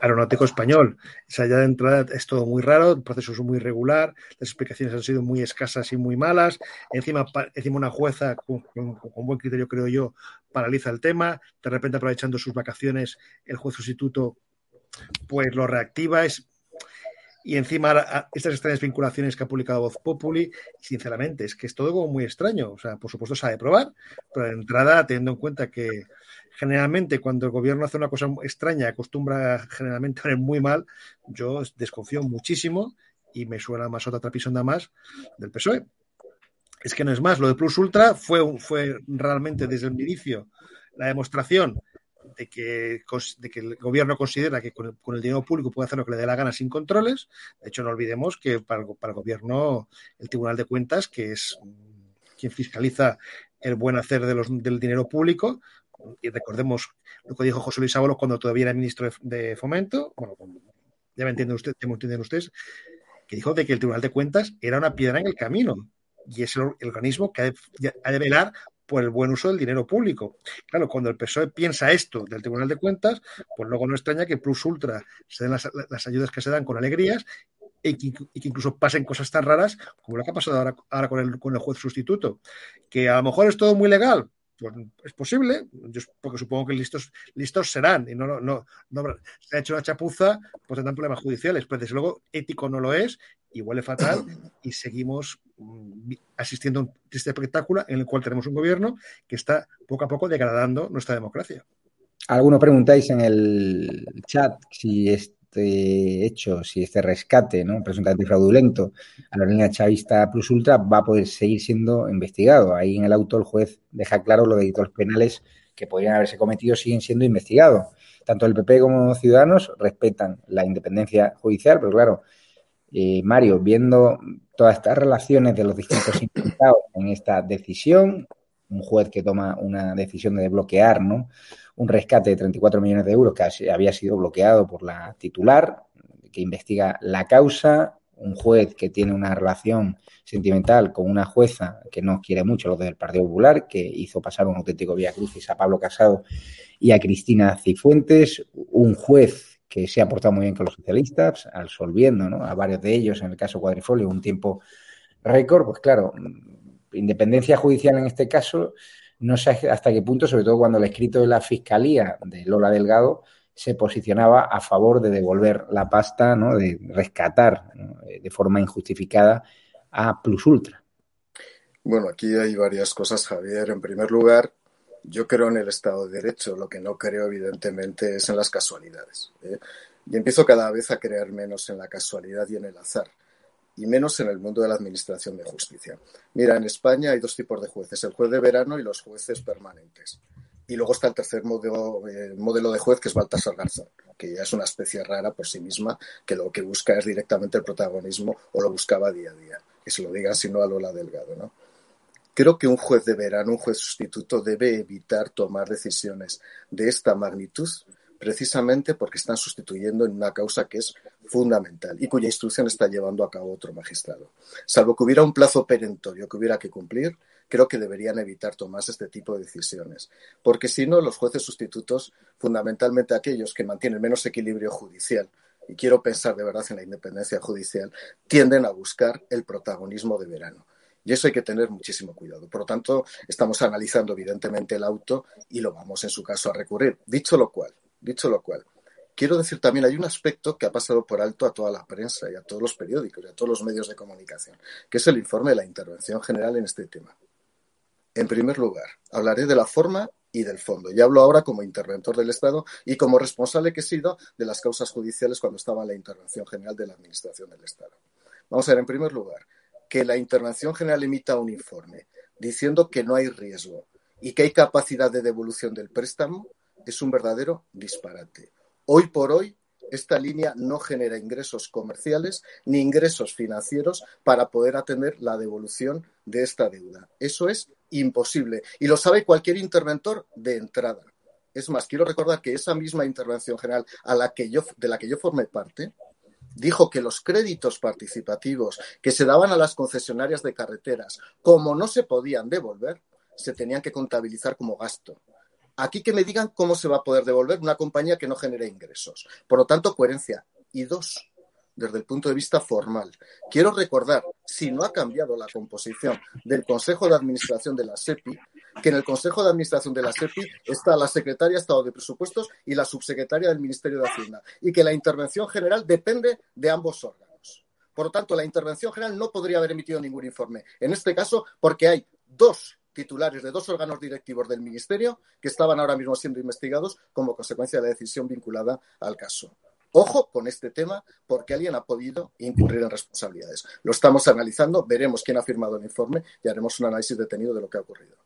aeronáutico español. O sea, ya de entrada es todo muy raro, el proceso es muy irregular, las explicaciones han sido muy escasas y muy malas. Encima, encima una jueza con, buen criterio, creo yo, paraliza el tema. De repente, aprovechando sus vacaciones, el juez sustituto pues lo reactiva. Es, y encima estas extrañas vinculaciones que ha publicado Voz Populi, sinceramente, es que es todo como muy extraño. O sea, por supuesto de probar, pero de entrada, teniendo en cuenta que generalmente cuando el gobierno hace una cosa extraña, acostumbra generalmente a ver muy mal, yo desconfío muchísimo y me suena más otra trapisonda más del PSOE. Es que no es más, lo de Plus Ultra fue, fue realmente desde el inicio la demostración de que, de que el gobierno considera que con el, dinero público puede hacer lo que le dé la gana sin controles. De hecho, no olvidemos que para, para el gobierno el Tribunal de Cuentas, que es quien fiscaliza el buen hacer de los, del dinero público, y recordemos lo que dijo José Luis Ábalos cuando todavía era ministro de, Fomento, bueno, ya me entienden ustedes, me entienden ustedes, que dijo de que el Tribunal de Cuentas era una piedra en el camino y es el, organismo que ha de, velar por el buen uso del dinero público. Claro, cuando el PSOE piensa esto del Tribunal de Cuentas, pues luego no extraña que Plus Ultra se den las, ayudas que se dan con alegrías y que, incluso pasen cosas tan raras como lo que ha pasado ahora, ahora con, el, con el juez sustituto. Que a lo mejor es todo muy legal, pues es posible, porque supongo que listos, listos serán y no, no, no, se ha hecho una chapuza, pues tendrán problemas judiciales, pero desde luego ético no lo es y huele fatal y seguimos mm, asistiendo a un triste espectáculo en el cual tenemos un gobierno que está poco a poco degradando nuestra democracia. Algunos preguntáis en el chat si es este hecho, si este rescate, ¿no? presuntamente fraudulento a la línea chavista Plus Ultra va a poder seguir siendo investigado. Ahí en el auto el juez deja claro los delitos penales que podrían haberse cometido siguen siendo investigados. Tanto el PP como Ciudadanos respetan la independencia judicial, pero claro, eh, Mario, viendo todas estas relaciones de los distintos implicados en esta decisión, un juez que toma una decisión de desbloquear, ¿no? un rescate de 34 millones de euros que había sido bloqueado por la titular, que investiga la causa, un juez que tiene una relación sentimental con una jueza que no quiere mucho, los del Partido Popular, que hizo pasar un auténtico vía crucis a Pablo Casado y a Cristina Cifuentes, un juez que se ha portado muy bien con los socialistas, absolviendo ¿no? a varios de ellos, en el caso Cuadrifolio, un tiempo récord, pues claro, independencia judicial en este caso no sé hasta qué punto, sobre todo cuando el escrito de la Fiscalía de Lola Delgado se posicionaba a favor de devolver la pasta, ¿no? de rescatar de forma injustificada a Plus Ultra. Bueno, aquí hay varias cosas, Javier. En primer lugar, yo creo en el Estado de Derecho. Lo que no creo, evidentemente, es en las casualidades. ¿eh? Y empiezo cada vez a creer menos en la casualidad y en el azar, y menos en el mundo de la administración de justicia. Mira, en España hay dos tipos de jueces, el juez de verano y los jueces permanentes. Y luego está el tercer modelo, eh, modelo de juez, que es Baltasar Garzón, que ya es una especie rara por sí misma, que lo que busca es directamente el protagonismo o lo buscaba día a día. Que se lo digan sino a Lola Delgado, ¿no? Creo que un juez de verano, un juez sustituto, debe evitar tomar decisiones de esta magnitud precisamente porque están sustituyendo en una causa que es fundamental y cuya instrucción está llevando a cabo otro magistrado. Salvo que hubiera un plazo perentorio que hubiera que cumplir, creo que deberían evitar tomar este tipo de decisiones. Porque si no, los jueces sustitutos, fundamentalmente aquellos que mantienen menos equilibrio judicial, y quiero pensar de verdad en la independencia judicial, tienden a buscar el protagonismo de verano. Y eso hay que tener muchísimo cuidado. Por lo tanto, estamos analizando evidentemente el auto y lo vamos en su caso a recurrir. Dicho lo cual, Dicho lo cual, quiero decir también, hay un aspecto que ha pasado por alto a toda la prensa y a todos los periódicos y a todos los medios de comunicación, que es el informe de la intervención general en este tema. En primer lugar, hablaré de la forma y del fondo. Y hablo ahora como interventor del Estado y como responsable que he sido de las causas judiciales cuando estaba en la intervención general de la Administración del Estado. Vamos a ver, en primer lugar, que la intervención general emita un informe diciendo que no hay riesgo y que hay capacidad de devolución del préstamo es un verdadero disparate. Hoy por hoy, esta línea no genera ingresos comerciales ni ingresos financieros para poder atender la devolución de esta deuda. Eso es imposible y lo sabe cualquier interventor de entrada. Es más, quiero recordar que esa misma intervención general a la que yo, de la que yo formé parte dijo que los créditos participativos que se daban a las concesionarias de carreteras, como no se podían devolver, se tenían que contabilizar como gasto. Aquí que me digan cómo se va a poder devolver una compañía que no genere ingresos. Por lo tanto, coherencia. Y dos, desde el punto de vista formal. Quiero recordar, si no ha cambiado la composición del Consejo de Administración de la SEPI, que en el Consejo de Administración de la SEPI está la Secretaria de Estado de Presupuestos y la Subsecretaria del Ministerio de Hacienda, y que la intervención general depende de ambos órganos. Por lo tanto, la intervención general no podría haber emitido ningún informe. En este caso, porque hay dos titulares de dos órganos directivos del Ministerio que estaban ahora mismo siendo investigados como consecuencia de la decisión vinculada al caso. Ojo con este tema porque alguien ha podido incurrir en responsabilidades. Lo estamos analizando, veremos quién ha firmado el informe y haremos un análisis detenido de lo que ha ocurrido.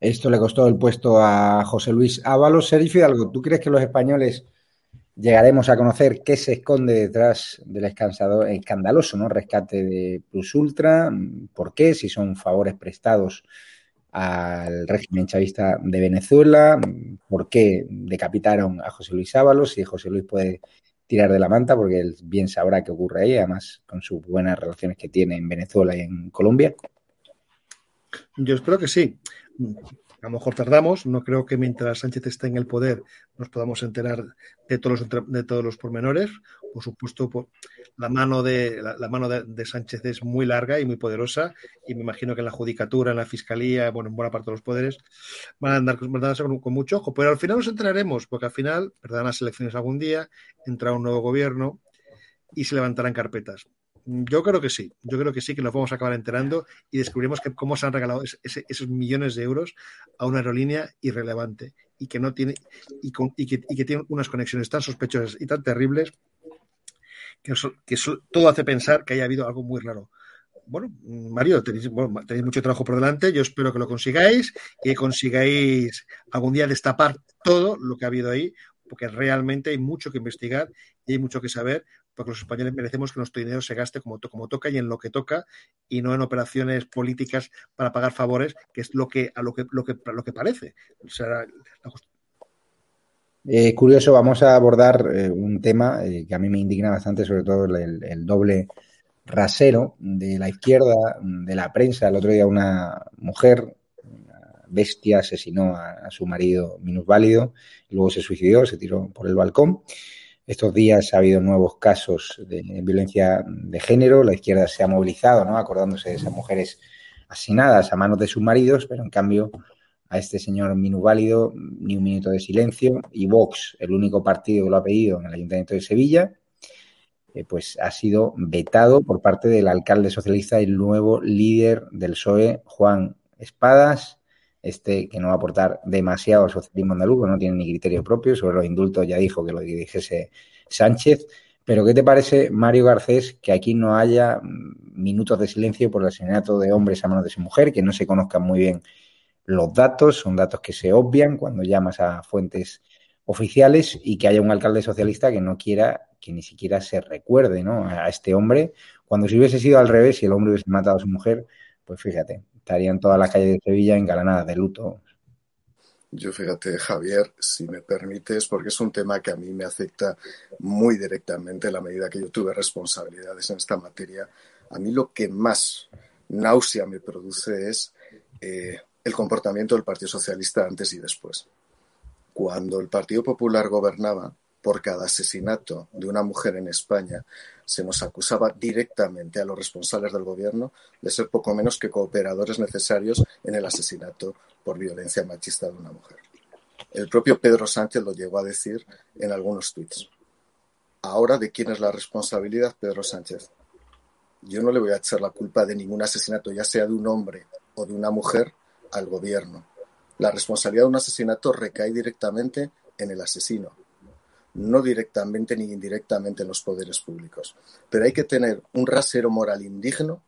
Esto le costó el puesto a José Luis Ábalos. Sergio Hidalgo, ¿tú crees que los españoles llegaremos a conocer qué se esconde detrás del escandaloso ¿no? rescate de Plus Ultra, por qué, si son favores prestados al régimen chavista de Venezuela, por qué decapitaron a José Luis Ábalos, si José Luis puede tirar de la manta, porque él bien sabrá qué ocurre ahí, además con sus buenas relaciones que tiene en Venezuela y en Colombia. Yo espero que sí a lo mejor tardamos, no creo que mientras Sánchez esté en el poder nos podamos enterar de todos los, de todos los pormenores. Por supuesto, la mano, de, la, mano de, Sánchez es muy larga y muy poderosa y me imagino que en la judicatura, en la fiscalía, bueno, en buena parte de los poderes van a andar con, con mucho ojo, pero al final nos enteraremos, porque al final perderán las elecciones algún día, entrará un nuevo gobierno y se levantarán carpetas. Yo creo que sí, yo creo que sí, que nos vamos a acabar enterando y descubrimos que cómo se han regalado esos millones de euros a una aerolínea irrelevante y que no tiene y, que, tiene unas conexiones tan sospechosas y tan terribles que, todo hace pensar que haya habido algo muy raro. Bueno, Mario, tenéis, tenéis mucho trabajo por delante. Yo espero que lo consigáis y que consigáis algún día destapar todo lo que ha habido ahí, porque realmente hay mucho que investigar y hay mucho que saber porque los españoles merecemos que nuestro dinero se gaste como, toca y en lo que toca y no en operaciones políticas para pagar favores, que es lo que a lo que lo que, lo que parece. eh, curioso, vamos a abordar eh, un tema eh, que a mí me indigna bastante, sobre todo el, doble rasero de la izquierda, de la prensa. El otro día una mujer, una bestia, asesinó a, a su marido minusválido y luego se suicidó, se tiró por el balcón. Estos días ha habido nuevos casos de violencia de género, la izquierda se ha movilizado, ¿no? Acordándose de esas mujeres asesinadas a manos de sus maridos, pero en cambio a este señor minuválido ni un minuto de silencio y Vox, el único partido que lo ha pedido en el Ayuntamiento de Sevilla, eh, pues ha sido vetado por parte del alcalde socialista y el nuevo líder del PSOE, Juan Espadas, este que no va a aportar demasiado al socialismo andaluz, no tiene ni criterio propio, sobre los indultos ya dijo que lo dijese Sánchez. Pero ¿qué te parece, Mario Garcés, que aquí no haya mm, minutos de silencio por el asesinato de hombres a manos de su mujer, que no se conozcan muy bien los datos, son datos que se obvian cuando llamas a fuentes oficiales y que haya un alcalde socialista que no quiera que ni siquiera se recuerde ¿no? a este hombre, cuando si hubiese sido al revés y el hombre hubiese matado a su mujer, pues fíjate, estarían todas las calles de Sevilla engalanadas de luto. Yo fíjate, Javier, si me permites, porque es un tema que a mí me afecta muy directamente en la medida que yo tuve responsabilidades en esta materia. A mí lo que más náusea me produce es eh, el comportamiento del Partido Socialista antes y después. Cuando el Partido Popular gobernaba, por cada asesinato de una mujer en España, se nos acusaba directamente a los responsables del gobierno de ser poco menos que cooperadores necesarios en el asesinato por violencia machista de una mujer. El propio Pedro Sánchez lo llegó a decir en algunos tweets. Ahora, ¿de quién es la responsabilidad, Pedro Sánchez? Yo no le voy a echar la culpa de ningún asesinato, ya sea de un hombre o de una mujer, al gobierno. La responsabilidad de un asesinato recae directamente en el asesino, no directamente ni indirectamente en los poderes públicos. Pero hay que tener un rasero moral indigno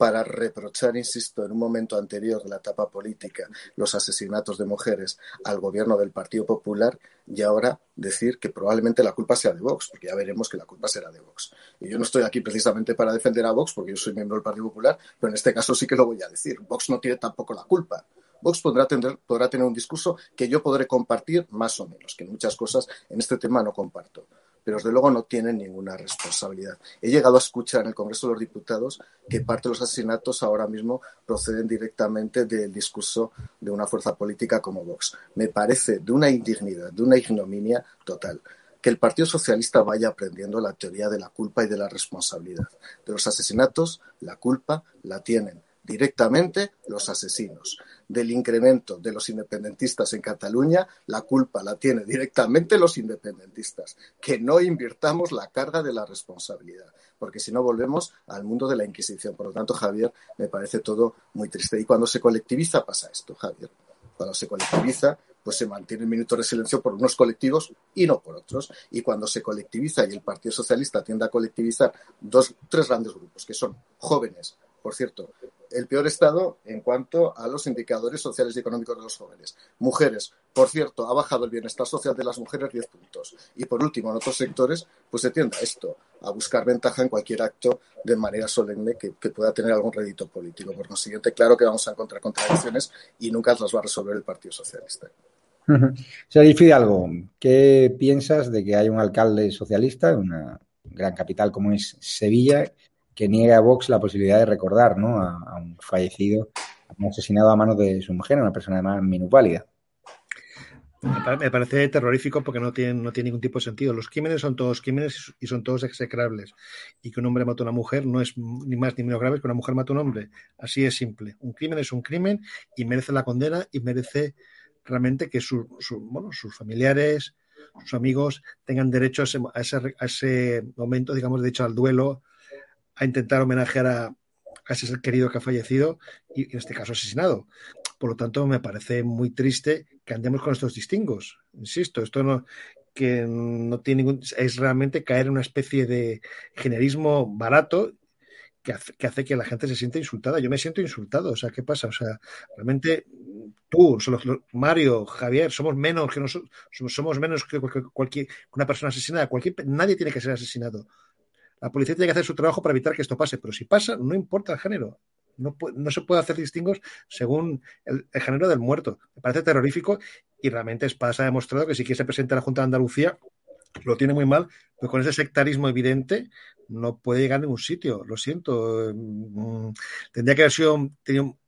para reprochar, insisto, en un momento anterior la etapa política, los asesinatos de mujeres al gobierno del Partido Popular y ahora decir que probablemente la culpa sea de Vox, porque ya veremos que la culpa será de Vox. Y yo no estoy aquí precisamente para defender a Vox, porque yo soy miembro del Partido Popular, pero en este caso sí que lo voy a decir. Vox no tiene tampoco la culpa. Vox podrá tener, un discurso que yo podré compartir más o menos, que muchas cosas en este tema no comparto pero desde luego no tienen ninguna responsabilidad. He llegado a escuchar en el Congreso de los Diputados que parte de los asesinatos ahora mismo proceden directamente del discurso de una fuerza política como Vox. Me parece de una indignidad, de una ignominia total que el Partido Socialista vaya aprendiendo la teoría de la culpa y de la responsabilidad. De los asesinatos, la culpa la tienen directamente los asesinos. Del incremento de los independentistas en Cataluña, la culpa la tienen directamente los independentistas. Que no invirtamos la carga de la responsabilidad, porque si no volvemos al mundo de la Inquisición. Por lo tanto, Javier, me parece todo muy triste. Y cuando se colectiviza pasa esto, Javier. Cuando se colectiviza, pues se mantiene el minuto de silencio por unos colectivos y no por otros. Y cuando se colectiviza y el Partido Socialista tiende a colectivizar dos, tres grandes grupos, que son jóvenes, por cierto, el peor estado en cuanto a los indicadores sociales y económicos de los jóvenes. Mujeres, por cierto, ha bajado el bienestar social de las mujeres 10 puntos. Y por último, en otros sectores, pues se tiende a esto, a buscar ventaja en cualquier acto de manera solemne que, pueda tener algún rédito político. Por consiguiente, claro que vamos a encontrar contradicciones y nunca las va a resolver el Partido Socialista. Señor Fidalgo, ¿qué piensas de que hay un alcalde socialista en una gran capital como es Sevilla que niega a Vox la posibilidad de recordar ¿no? a, un fallecido, a un asesinado a manos de su mujer, una persona además minusválida. Me parece terrorífico porque no tiene, no tiene ningún tipo de sentido. Los crímenes son todos crímenes y son todos execrables. Y que un hombre mata a una mujer no es ni más ni menos grave que una mujer mata a un hombre. Así es simple. Un crimen es un crimen y merece la condena y merece realmente que sus familiares, sus amigos tengan derecho a ese, a ese, momento, digamos, de hecho al duelo, a intentar homenajear a, ese ser querido que ha fallecido y en este caso asesinado. Por lo tanto, me parece muy triste que andemos con estos distingos. Insisto, esto no que no tiene ningún es realmente caer en una especie de generismo barato que hace, que la gente se sienta insultada. Yo me siento insultado. O sea, ¿qué pasa? O sea, realmente tú, Mario, Javier, somos menos que nosotros, somos menos que cualquier, una persona asesinada. Cualquier, nadie tiene que ser asesinado. La policía tiene que hacer su trabajo para evitar que esto pase, pero si pasa, no importa el género. No, se puede hacer distingos según el, género del muerto. Me parece terrorífico y realmente Espada ha demostrado que si quiere se presenta a la Junta de Andalucía, lo tiene muy mal, pero con ese sectarismo evidente no puede llegar a ningún sitio. Lo siento. Mm, tendría que haber, sido,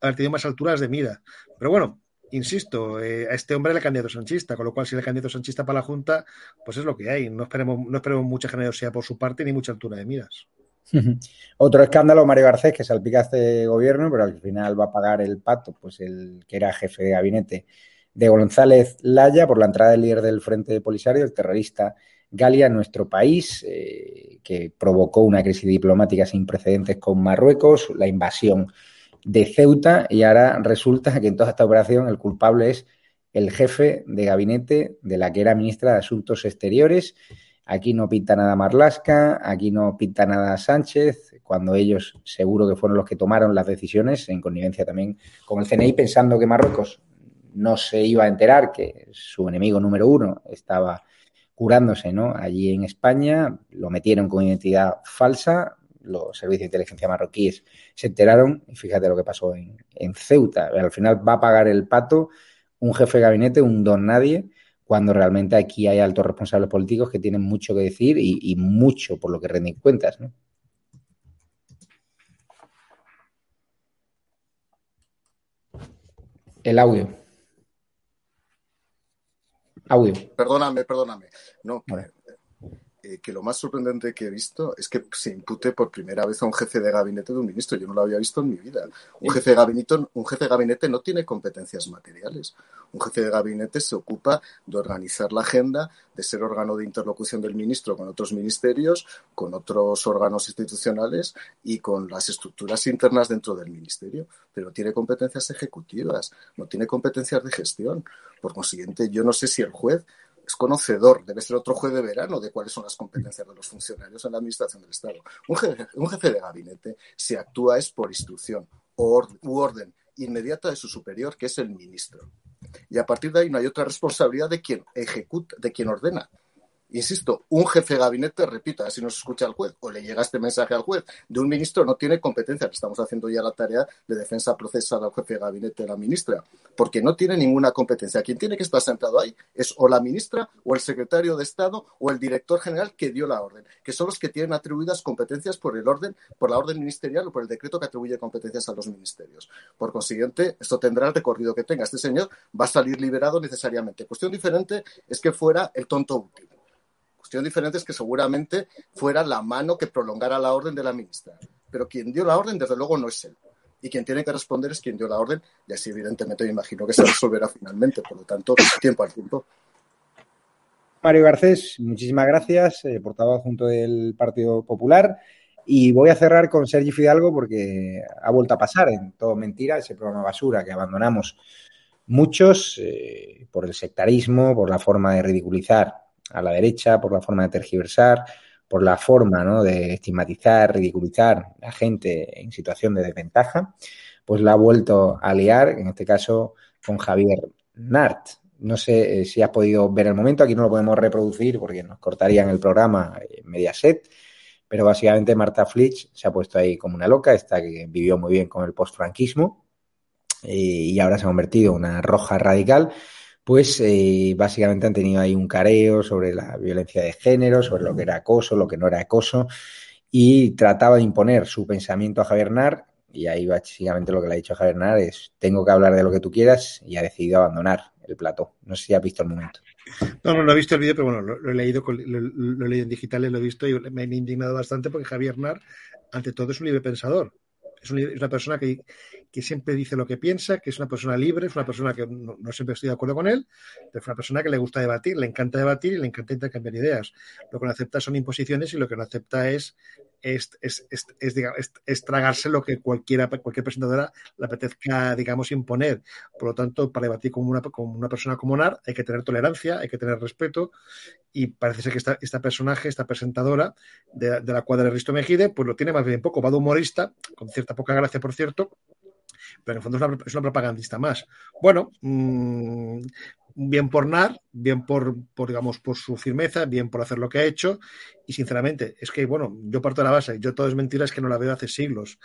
haber tenido más alturas de mira. Pero bueno, insisto, eh, a este hombre le candidato sanchista, con lo cual si le candidato sanchista para la Junta, pues es lo que hay. No esperemos, no esperemos mucha generosidad por su parte ni mucha altura de miras. Otro escándalo, Mario Garcés, que salpica este gobierno, pero al final va a pagar el pato, pues el que era jefe de gabinete de González Laya por la entrada del líder del Frente Polisario, el terrorista Galia, nuestro país, eh, que provocó una crisis diplomática sin precedentes con Marruecos, la invasión de Ceuta y ahora resulta que en toda esta operación el culpable es el jefe de gabinete de la que era ministra de Asuntos Exteriores. Aquí no pinta nada Marlasca, aquí no pinta nada Sánchez, cuando ellos seguro que fueron los que tomaron las decisiones, en connivencia también con el CNI, pensando que Marruecos no se iba a enterar que su enemigo número uno estaba curándose ¿no? allí en España, lo metieron con identidad falsa, los servicios de inteligencia marroquíes se enteraron y fíjate lo que pasó en, Ceuta. Al final va a pagar el pato un jefe de gabinete, un don nadie, cuando realmente aquí hay altos responsables políticos que tienen mucho que decir y, mucho por lo que rinden cuentas. ¿no? El audio. Audio. Perdóname, perdóname. No, eh, que lo más sorprendente que he visto es que se impute por primera vez a un jefe de gabinete de un ministro. Yo no lo había visto en mi vida. Un jefe de gabinete, un jefe de gabinete no tiene competencias materiales. Un jefe de gabinete se ocupa de organizar la agenda, de ser órgano de interlocución del ministro con otros ministerios, con otros órganos institucionales y con las estructuras internas dentro del ministerio. Pero tiene competencias ejecutivas, no tiene competencias de gestión. Por consiguiente, yo no sé si el juez es conocedor, debe ser otro juez de verano de cuáles son las competencias de los funcionarios en la administración del Estado. Un jefe, de gabinete, si actúa es por instrucción u orden inmediata de su superior, que es el ministro. Y a partir de ahí no hay otra responsabilidad de quien ejecuta, de quien ordena. Insisto, un jefe de gabinete, repito, así nos escucha el juez o le llega este mensaje al juez, de un ministro no tiene competencia. Estamos haciendo ya la tarea de defensa procesal al jefe de gabinete de la ministra, porque no tiene ninguna competencia. Quien tiene que estar sentado ahí es o la ministra o el secretario de Estado o el director general que dio la orden, que son los que tienen atribuidas competencias por el orden, por la orden ministerial o por el decreto que atribuye competencias a los ministerios. Por consiguiente, esto tendrá el recorrido que tenga. Este señor va a salir liberado necesariamente. Cuestión diferente es que fuera el tonto útil cuestión diferente que seguramente fuera la mano que prolongara la orden de la ministra. Pero quien dio la orden, desde luego, no es él. Y quien tiene que responder es quien dio la orden, y así evidentemente me imagino que se resolverá finalmente. Por lo tanto, tiempo al tiempo. Mario Garcés, muchísimas gracias, eh, portavoz del Partido Popular. Y voy a cerrar con Sergi Fidalgo porque ha vuelto a pasar en todo mentira ese programa basura que abandonamos muchos eh, por el sectarismo, por la forma de ridiculizar a la derecha, por la forma de tergiversar, por la forma ¿no? de estigmatizar, ridiculizar a gente en situación de desventaja, pues la ha vuelto a liar, en este caso con Javier Nart. No sé eh, si has podido ver el momento, aquí no lo podemos reproducir porque nos cortarían el programa eh, Mediaset, pero básicamente Marta Flitch se ha puesto ahí como una loca, esta que vivió muy bien con el postfranquismo eh, y ahora se ha convertido en una roja radical pues eh, básicamente han tenido ahí un careo sobre la violencia de género, sobre lo que era acoso, lo que no era acoso, y trataba de imponer su pensamiento a Javier Nar, y ahí básicamente lo que le ha dicho Javier Nar es, tengo que hablar de lo que tú quieras, y ha decidido abandonar el plató. No sé si has visto el momento. No, no, no he visto el vídeo, pero bueno, lo, he leído lo, he leído en digital y lo he visto y me he indignado bastante porque Javier Nar, ante todo, es un libre pensador. Es, una persona que, siempre dice lo que piensa, que es una persona libre, es una persona que no, siempre estoy de acuerdo con él, pero es una persona que le gusta debatir, le encanta debatir y le encanta intercambiar ideas. Lo que no acepta son imposiciones y lo que no acepta es es, es, es, tragarse lo que cualquiera, cualquier presentadora le apetezca, digamos, imponer. Por lo tanto, para debatir con una, con una persona como NAR hay que tener tolerancia, hay que tener respeto y parece ser que esta, esta personaje, esta presentadora de, la cuadra de Risto Mejide, pues lo tiene más bien poco, va de humorista, con cierta poca gracia, por cierto, pero en el fondo es una, es una propagandista más. Bueno, mmm, bien por NAR, bien por, por, digamos, por su firmeza, bien por hacer lo que ha hecho. Y sinceramente, es que, bueno, yo parto de la base, yo todo es mentira, es que no la veo hace siglos.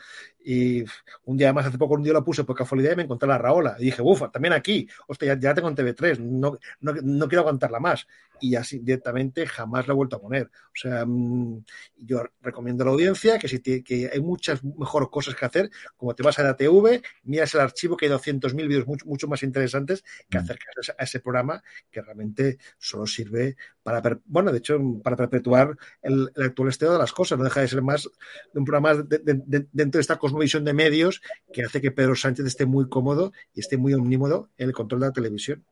Y un día más, hace poco, un día lo puse por casualidad y me encontré la Raola. Y dije, ufa, también aquí, hostia, ya, ya tengo en TV3, no, no, no, quiero aguantarla más. Y así directamente jamás la he vuelto a poner. O sea, mm, yo recomiendo a la audiencia que si que hay muchas mejor cosas que hacer, como te vas a la TV, miras el archivo que hay 200.000 vídeos mucho, mucho más interesantes que mm. acercarse a ese programa que realmente solo sirve para, bueno, de hecho, para perpetuar el, actual estado de las cosas. No deja de ser más de un programa dentro de esta cosmovisión de medios que hace que Pedro Sánchez esté muy cómodo y esté muy omnímodo en el control de la televisión.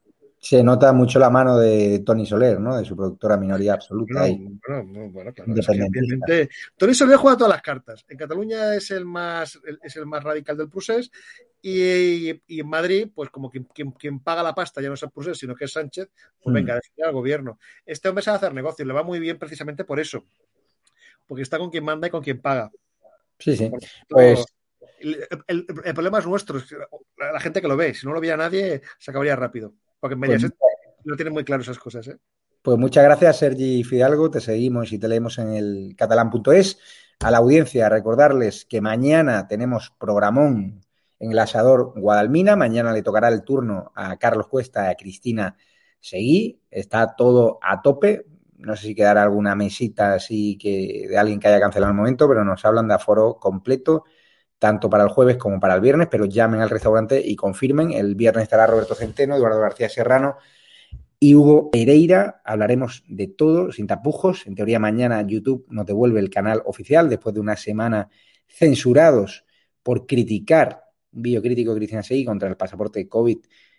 Se nota mucho la mano de Tony Soler, ¿no? De su productora minoría absoluta. Bueno, bueno, claro. Tony Soler juega todas las cartas. En Cataluña es el más, es el más radical del procés y, en Madrid, pues como quien, quien, paga la pasta ya no es el procés, sino que es Sánchez, pues mm. venga, al gobierno. Este hombre sabe hacer negocios, le va muy bien precisamente por eso. Porque está con quien manda y con quien paga. Sí, sí. Pues el, problema es nuestro, la gente que lo ve. Si no lo veía nadie, se acabaría rápido. Porque en Mediaset pues, no tienen muy claro esas cosas. ¿eh? Pues muchas gracias, Sergi Fidalgo. Te seguimos y te leemos en el catalán.es. A la audiencia, recordarles que mañana tenemos programón en el asador Guadalmina. Mañana le tocará el turno a Carlos Cuesta y a Cristina Seguí. Está todo a tope. No sé si quedará alguna mesita así que de alguien que haya cancelado el momento, pero nos hablan de aforo completo tanto para el jueves como para el viernes, pero llamen al restaurante y confirmen. El viernes estará Roberto Centeno, Eduardo García Serrano y Hugo Pereira. Hablaremos de todo, sin tapujos. En teoría, mañana YouTube nos devuelve el canal oficial después de una semana censurados por criticar un vídeo crítico Seguí contra el pasaporte COVID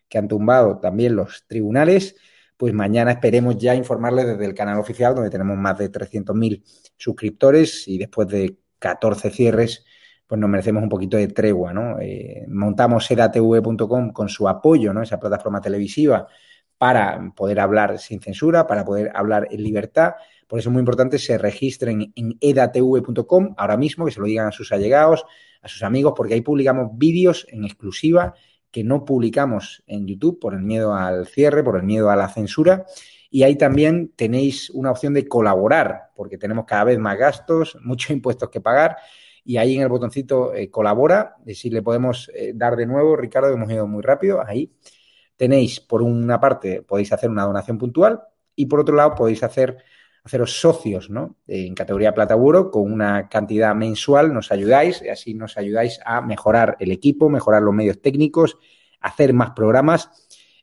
que han tumbado también los tribunales. Pues mañana esperemos ya informarles desde el canal oficial, donde tenemos más de 300.000 suscriptores y después de 14 cierres pues nos merecemos un poquito de tregua, ¿no? Eh, montamos edatv.com con su apoyo, ¿no? Esa plataforma televisiva para poder hablar sin censura, para poder hablar en libertad. Por eso es muy importante se registren en edatv.com ahora mismo, que se lo digan a sus allegados, a sus amigos, porque ahí publicamos vídeos en exclusiva que no publicamos en YouTube por el miedo al cierre, por el miedo a la censura. Y ahí también tenéis una opción de colaborar, porque tenemos cada vez más gastos, muchos impuestos que pagar y ahí en el botoncito eh, colabora, si le podemos eh, dar de nuevo, Ricardo, hemos ido muy rápido, ahí tenéis, por una parte, podéis hacer una donación puntual y por otro lado podéis hacer haceros socios, ¿no? En categoría plata oro con una cantidad mensual nos ayudáis y así nos ayudáis a mejorar el equipo, mejorar los medios técnicos, hacer más programas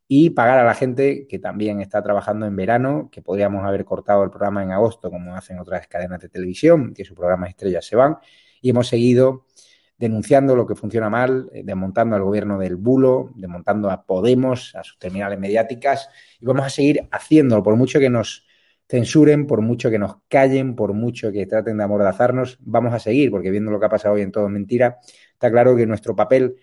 y pagar a la gente que también está trabajando en verano, que podríamos haber cortado el programa en agosto, como hacen otras cadenas de televisión, que sus programas estrellas se van, y hemos seguido denunciando lo que funciona mal, eh, desmontando al gobierno del bulo, desmontando a Podemos, a sus terminales mediáticas y vamos a seguir haciéndolo, por mucho que nos censuren, por mucho que nos callen, por mucho que traten de amordazarnos, vamos a seguir, porque viendo lo que ha pasado hoy en todo mentira, está claro que nuestro papel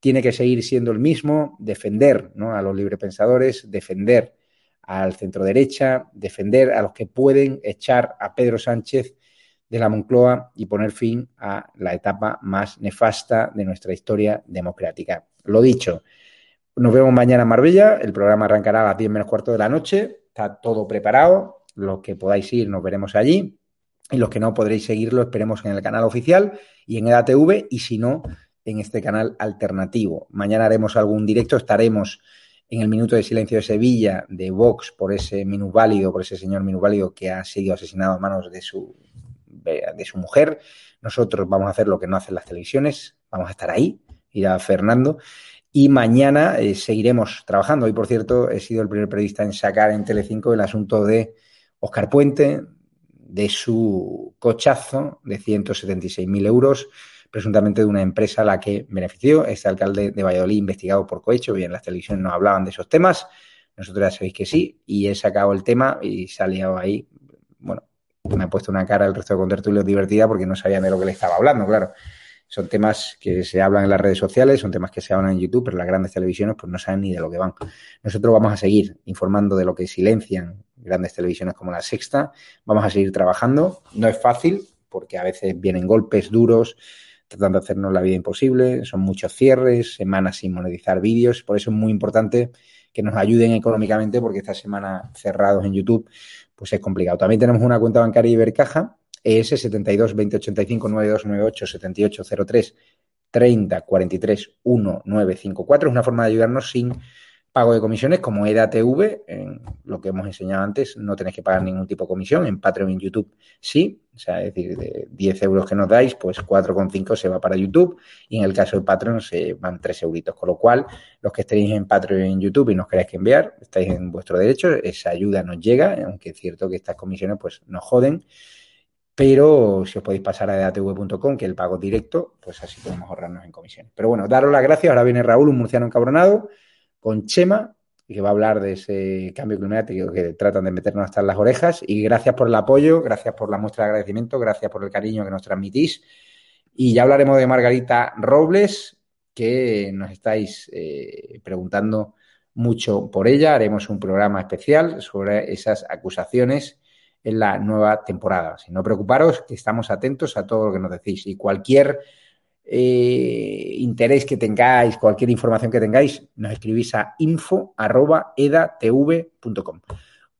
tiene que seguir siendo el mismo, defender a los librepensadores, defender al centro derecha, defender a los que pueden echar a Pedro Sánchez de la Moncloa y poner fin a la etapa más nefasta de nuestra historia democrática. Lo dicho, nos vemos mañana en Marbella, el programa arrancará a las 10 menos cuarto de la noche, está todo preparado, los que podáis ir nos veremos allí. Y los que no podréis seguirlo esperemos en el canal oficial y en EDATV y si no, en este canal alternativo. Mañana haremos algún directo, estaremos en el minuto de silencio de Sevilla de Vox por ese minusválido, por ese señor minusválido que ha sido asesinado a manos de su de su mujer. Nosotros vamos a hacer lo que no hacen las televisiones, vamos a estar ahí, irá Fernando. Y mañana eh, seguiremos trabajando. Hoy, por cierto, he sido el primer periodista en sacar en Telecinco el asunto de Oscar Puente, de su cochazo de 176.000 euros, presuntamente de una empresa a la que benefició. Este alcalde de Valladolid investigado por cohecho, bien las televisiones no hablaban de esos temas, nosotros ya sabéis que sí, y he sacado el tema y salió ahí, me ha puesto una cara el resto de contertulios divertida porque no sabían de lo que le estaba hablando, claro. Son temas que se hablan en las redes sociales, son temas que se hablan en YouTube, pero las grandes televisiones pues no saben ni de lo que van. Nosotros vamos a seguir informando de lo que silencian grandes televisiones como la Sexta, vamos a seguir trabajando. No es fácil porque a veces vienen golpes duros, tratando de hacernos la vida imposible, son muchos cierres, semanas sin monetizar vídeos, por eso es muy importante que nos ayuden económicamente porque esta semana cerrados en YouTube pues es complicado. También tenemos una cuenta bancaria Ibercaja, ES 72 20 85 9298 78 03 30 43 1954. Es una forma de ayudarnos sin pago de comisiones como EDATV, en lo que hemos enseñado antes, no tenéis que pagar ningún tipo de comisión. En Patreon y en YouTube sí, o sea, es decir, de 10 euros que nos dais, pues 4,5 se va para YouTube y en el caso de Patreon se van 3 euritos. Con lo cual, los que estéis en Patreon y en YouTube y nos queráis que enviar, estáis en vuestro derecho, esa ayuda nos llega, aunque es cierto que estas comisiones pues nos joden. Pero si os podéis pasar a edatv.com, que el pago directo, pues así podemos ahorrarnos en comisiones. Pero bueno, daros las gracias. Ahora viene Raúl, un murciano encabronado con Chema que va a hablar de ese cambio climático que tratan de meternos hasta las orejas. Y gracias por el apoyo, gracias por la muestra de agradecimiento, gracias por el cariño que nos transmitís. Y ya hablaremos de Margarita Robles, que nos estáis eh, preguntando mucho por ella. Haremos un programa especial sobre esas acusaciones en la nueva temporada. Si no preocuparos, que estamos atentos a todo lo que nos decís. Y cualquier eh, interés que tengáis, cualquier información que tengáis, nos escribís a info.edatv.com.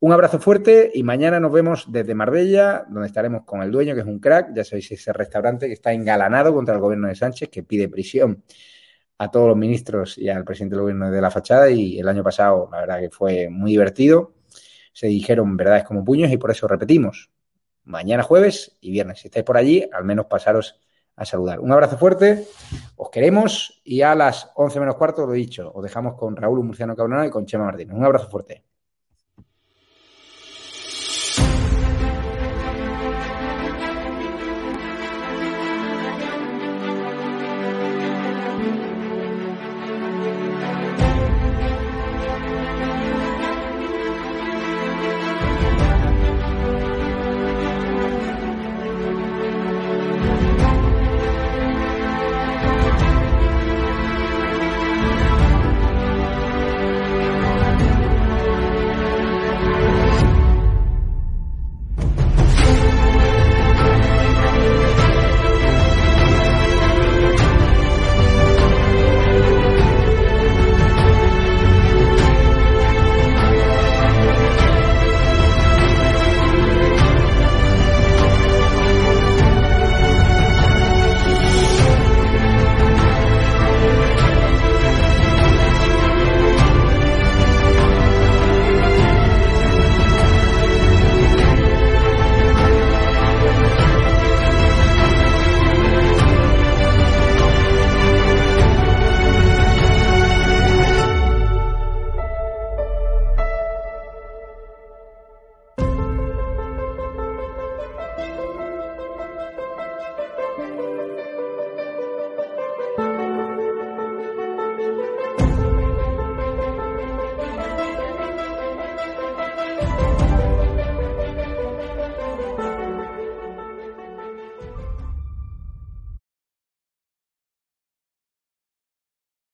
Un abrazo fuerte y mañana nos vemos desde Marbella, donde estaremos con el dueño, que es un crack. Ya sabéis, ese restaurante que está engalanado contra el gobierno de Sánchez, que pide prisión a todos los ministros y al presidente del gobierno de la fachada. Y el año pasado, la verdad que fue muy divertido. Se dijeron verdades como puños y por eso repetimos. Mañana jueves y viernes. Si estáis por allí, al menos pasaros a saludar. Un abrazo fuerte, os queremos y a las 11 menos cuarto, lo dicho, os dejamos con Raúl Murciano Cabronado y con Chema Martínez. Un abrazo fuerte.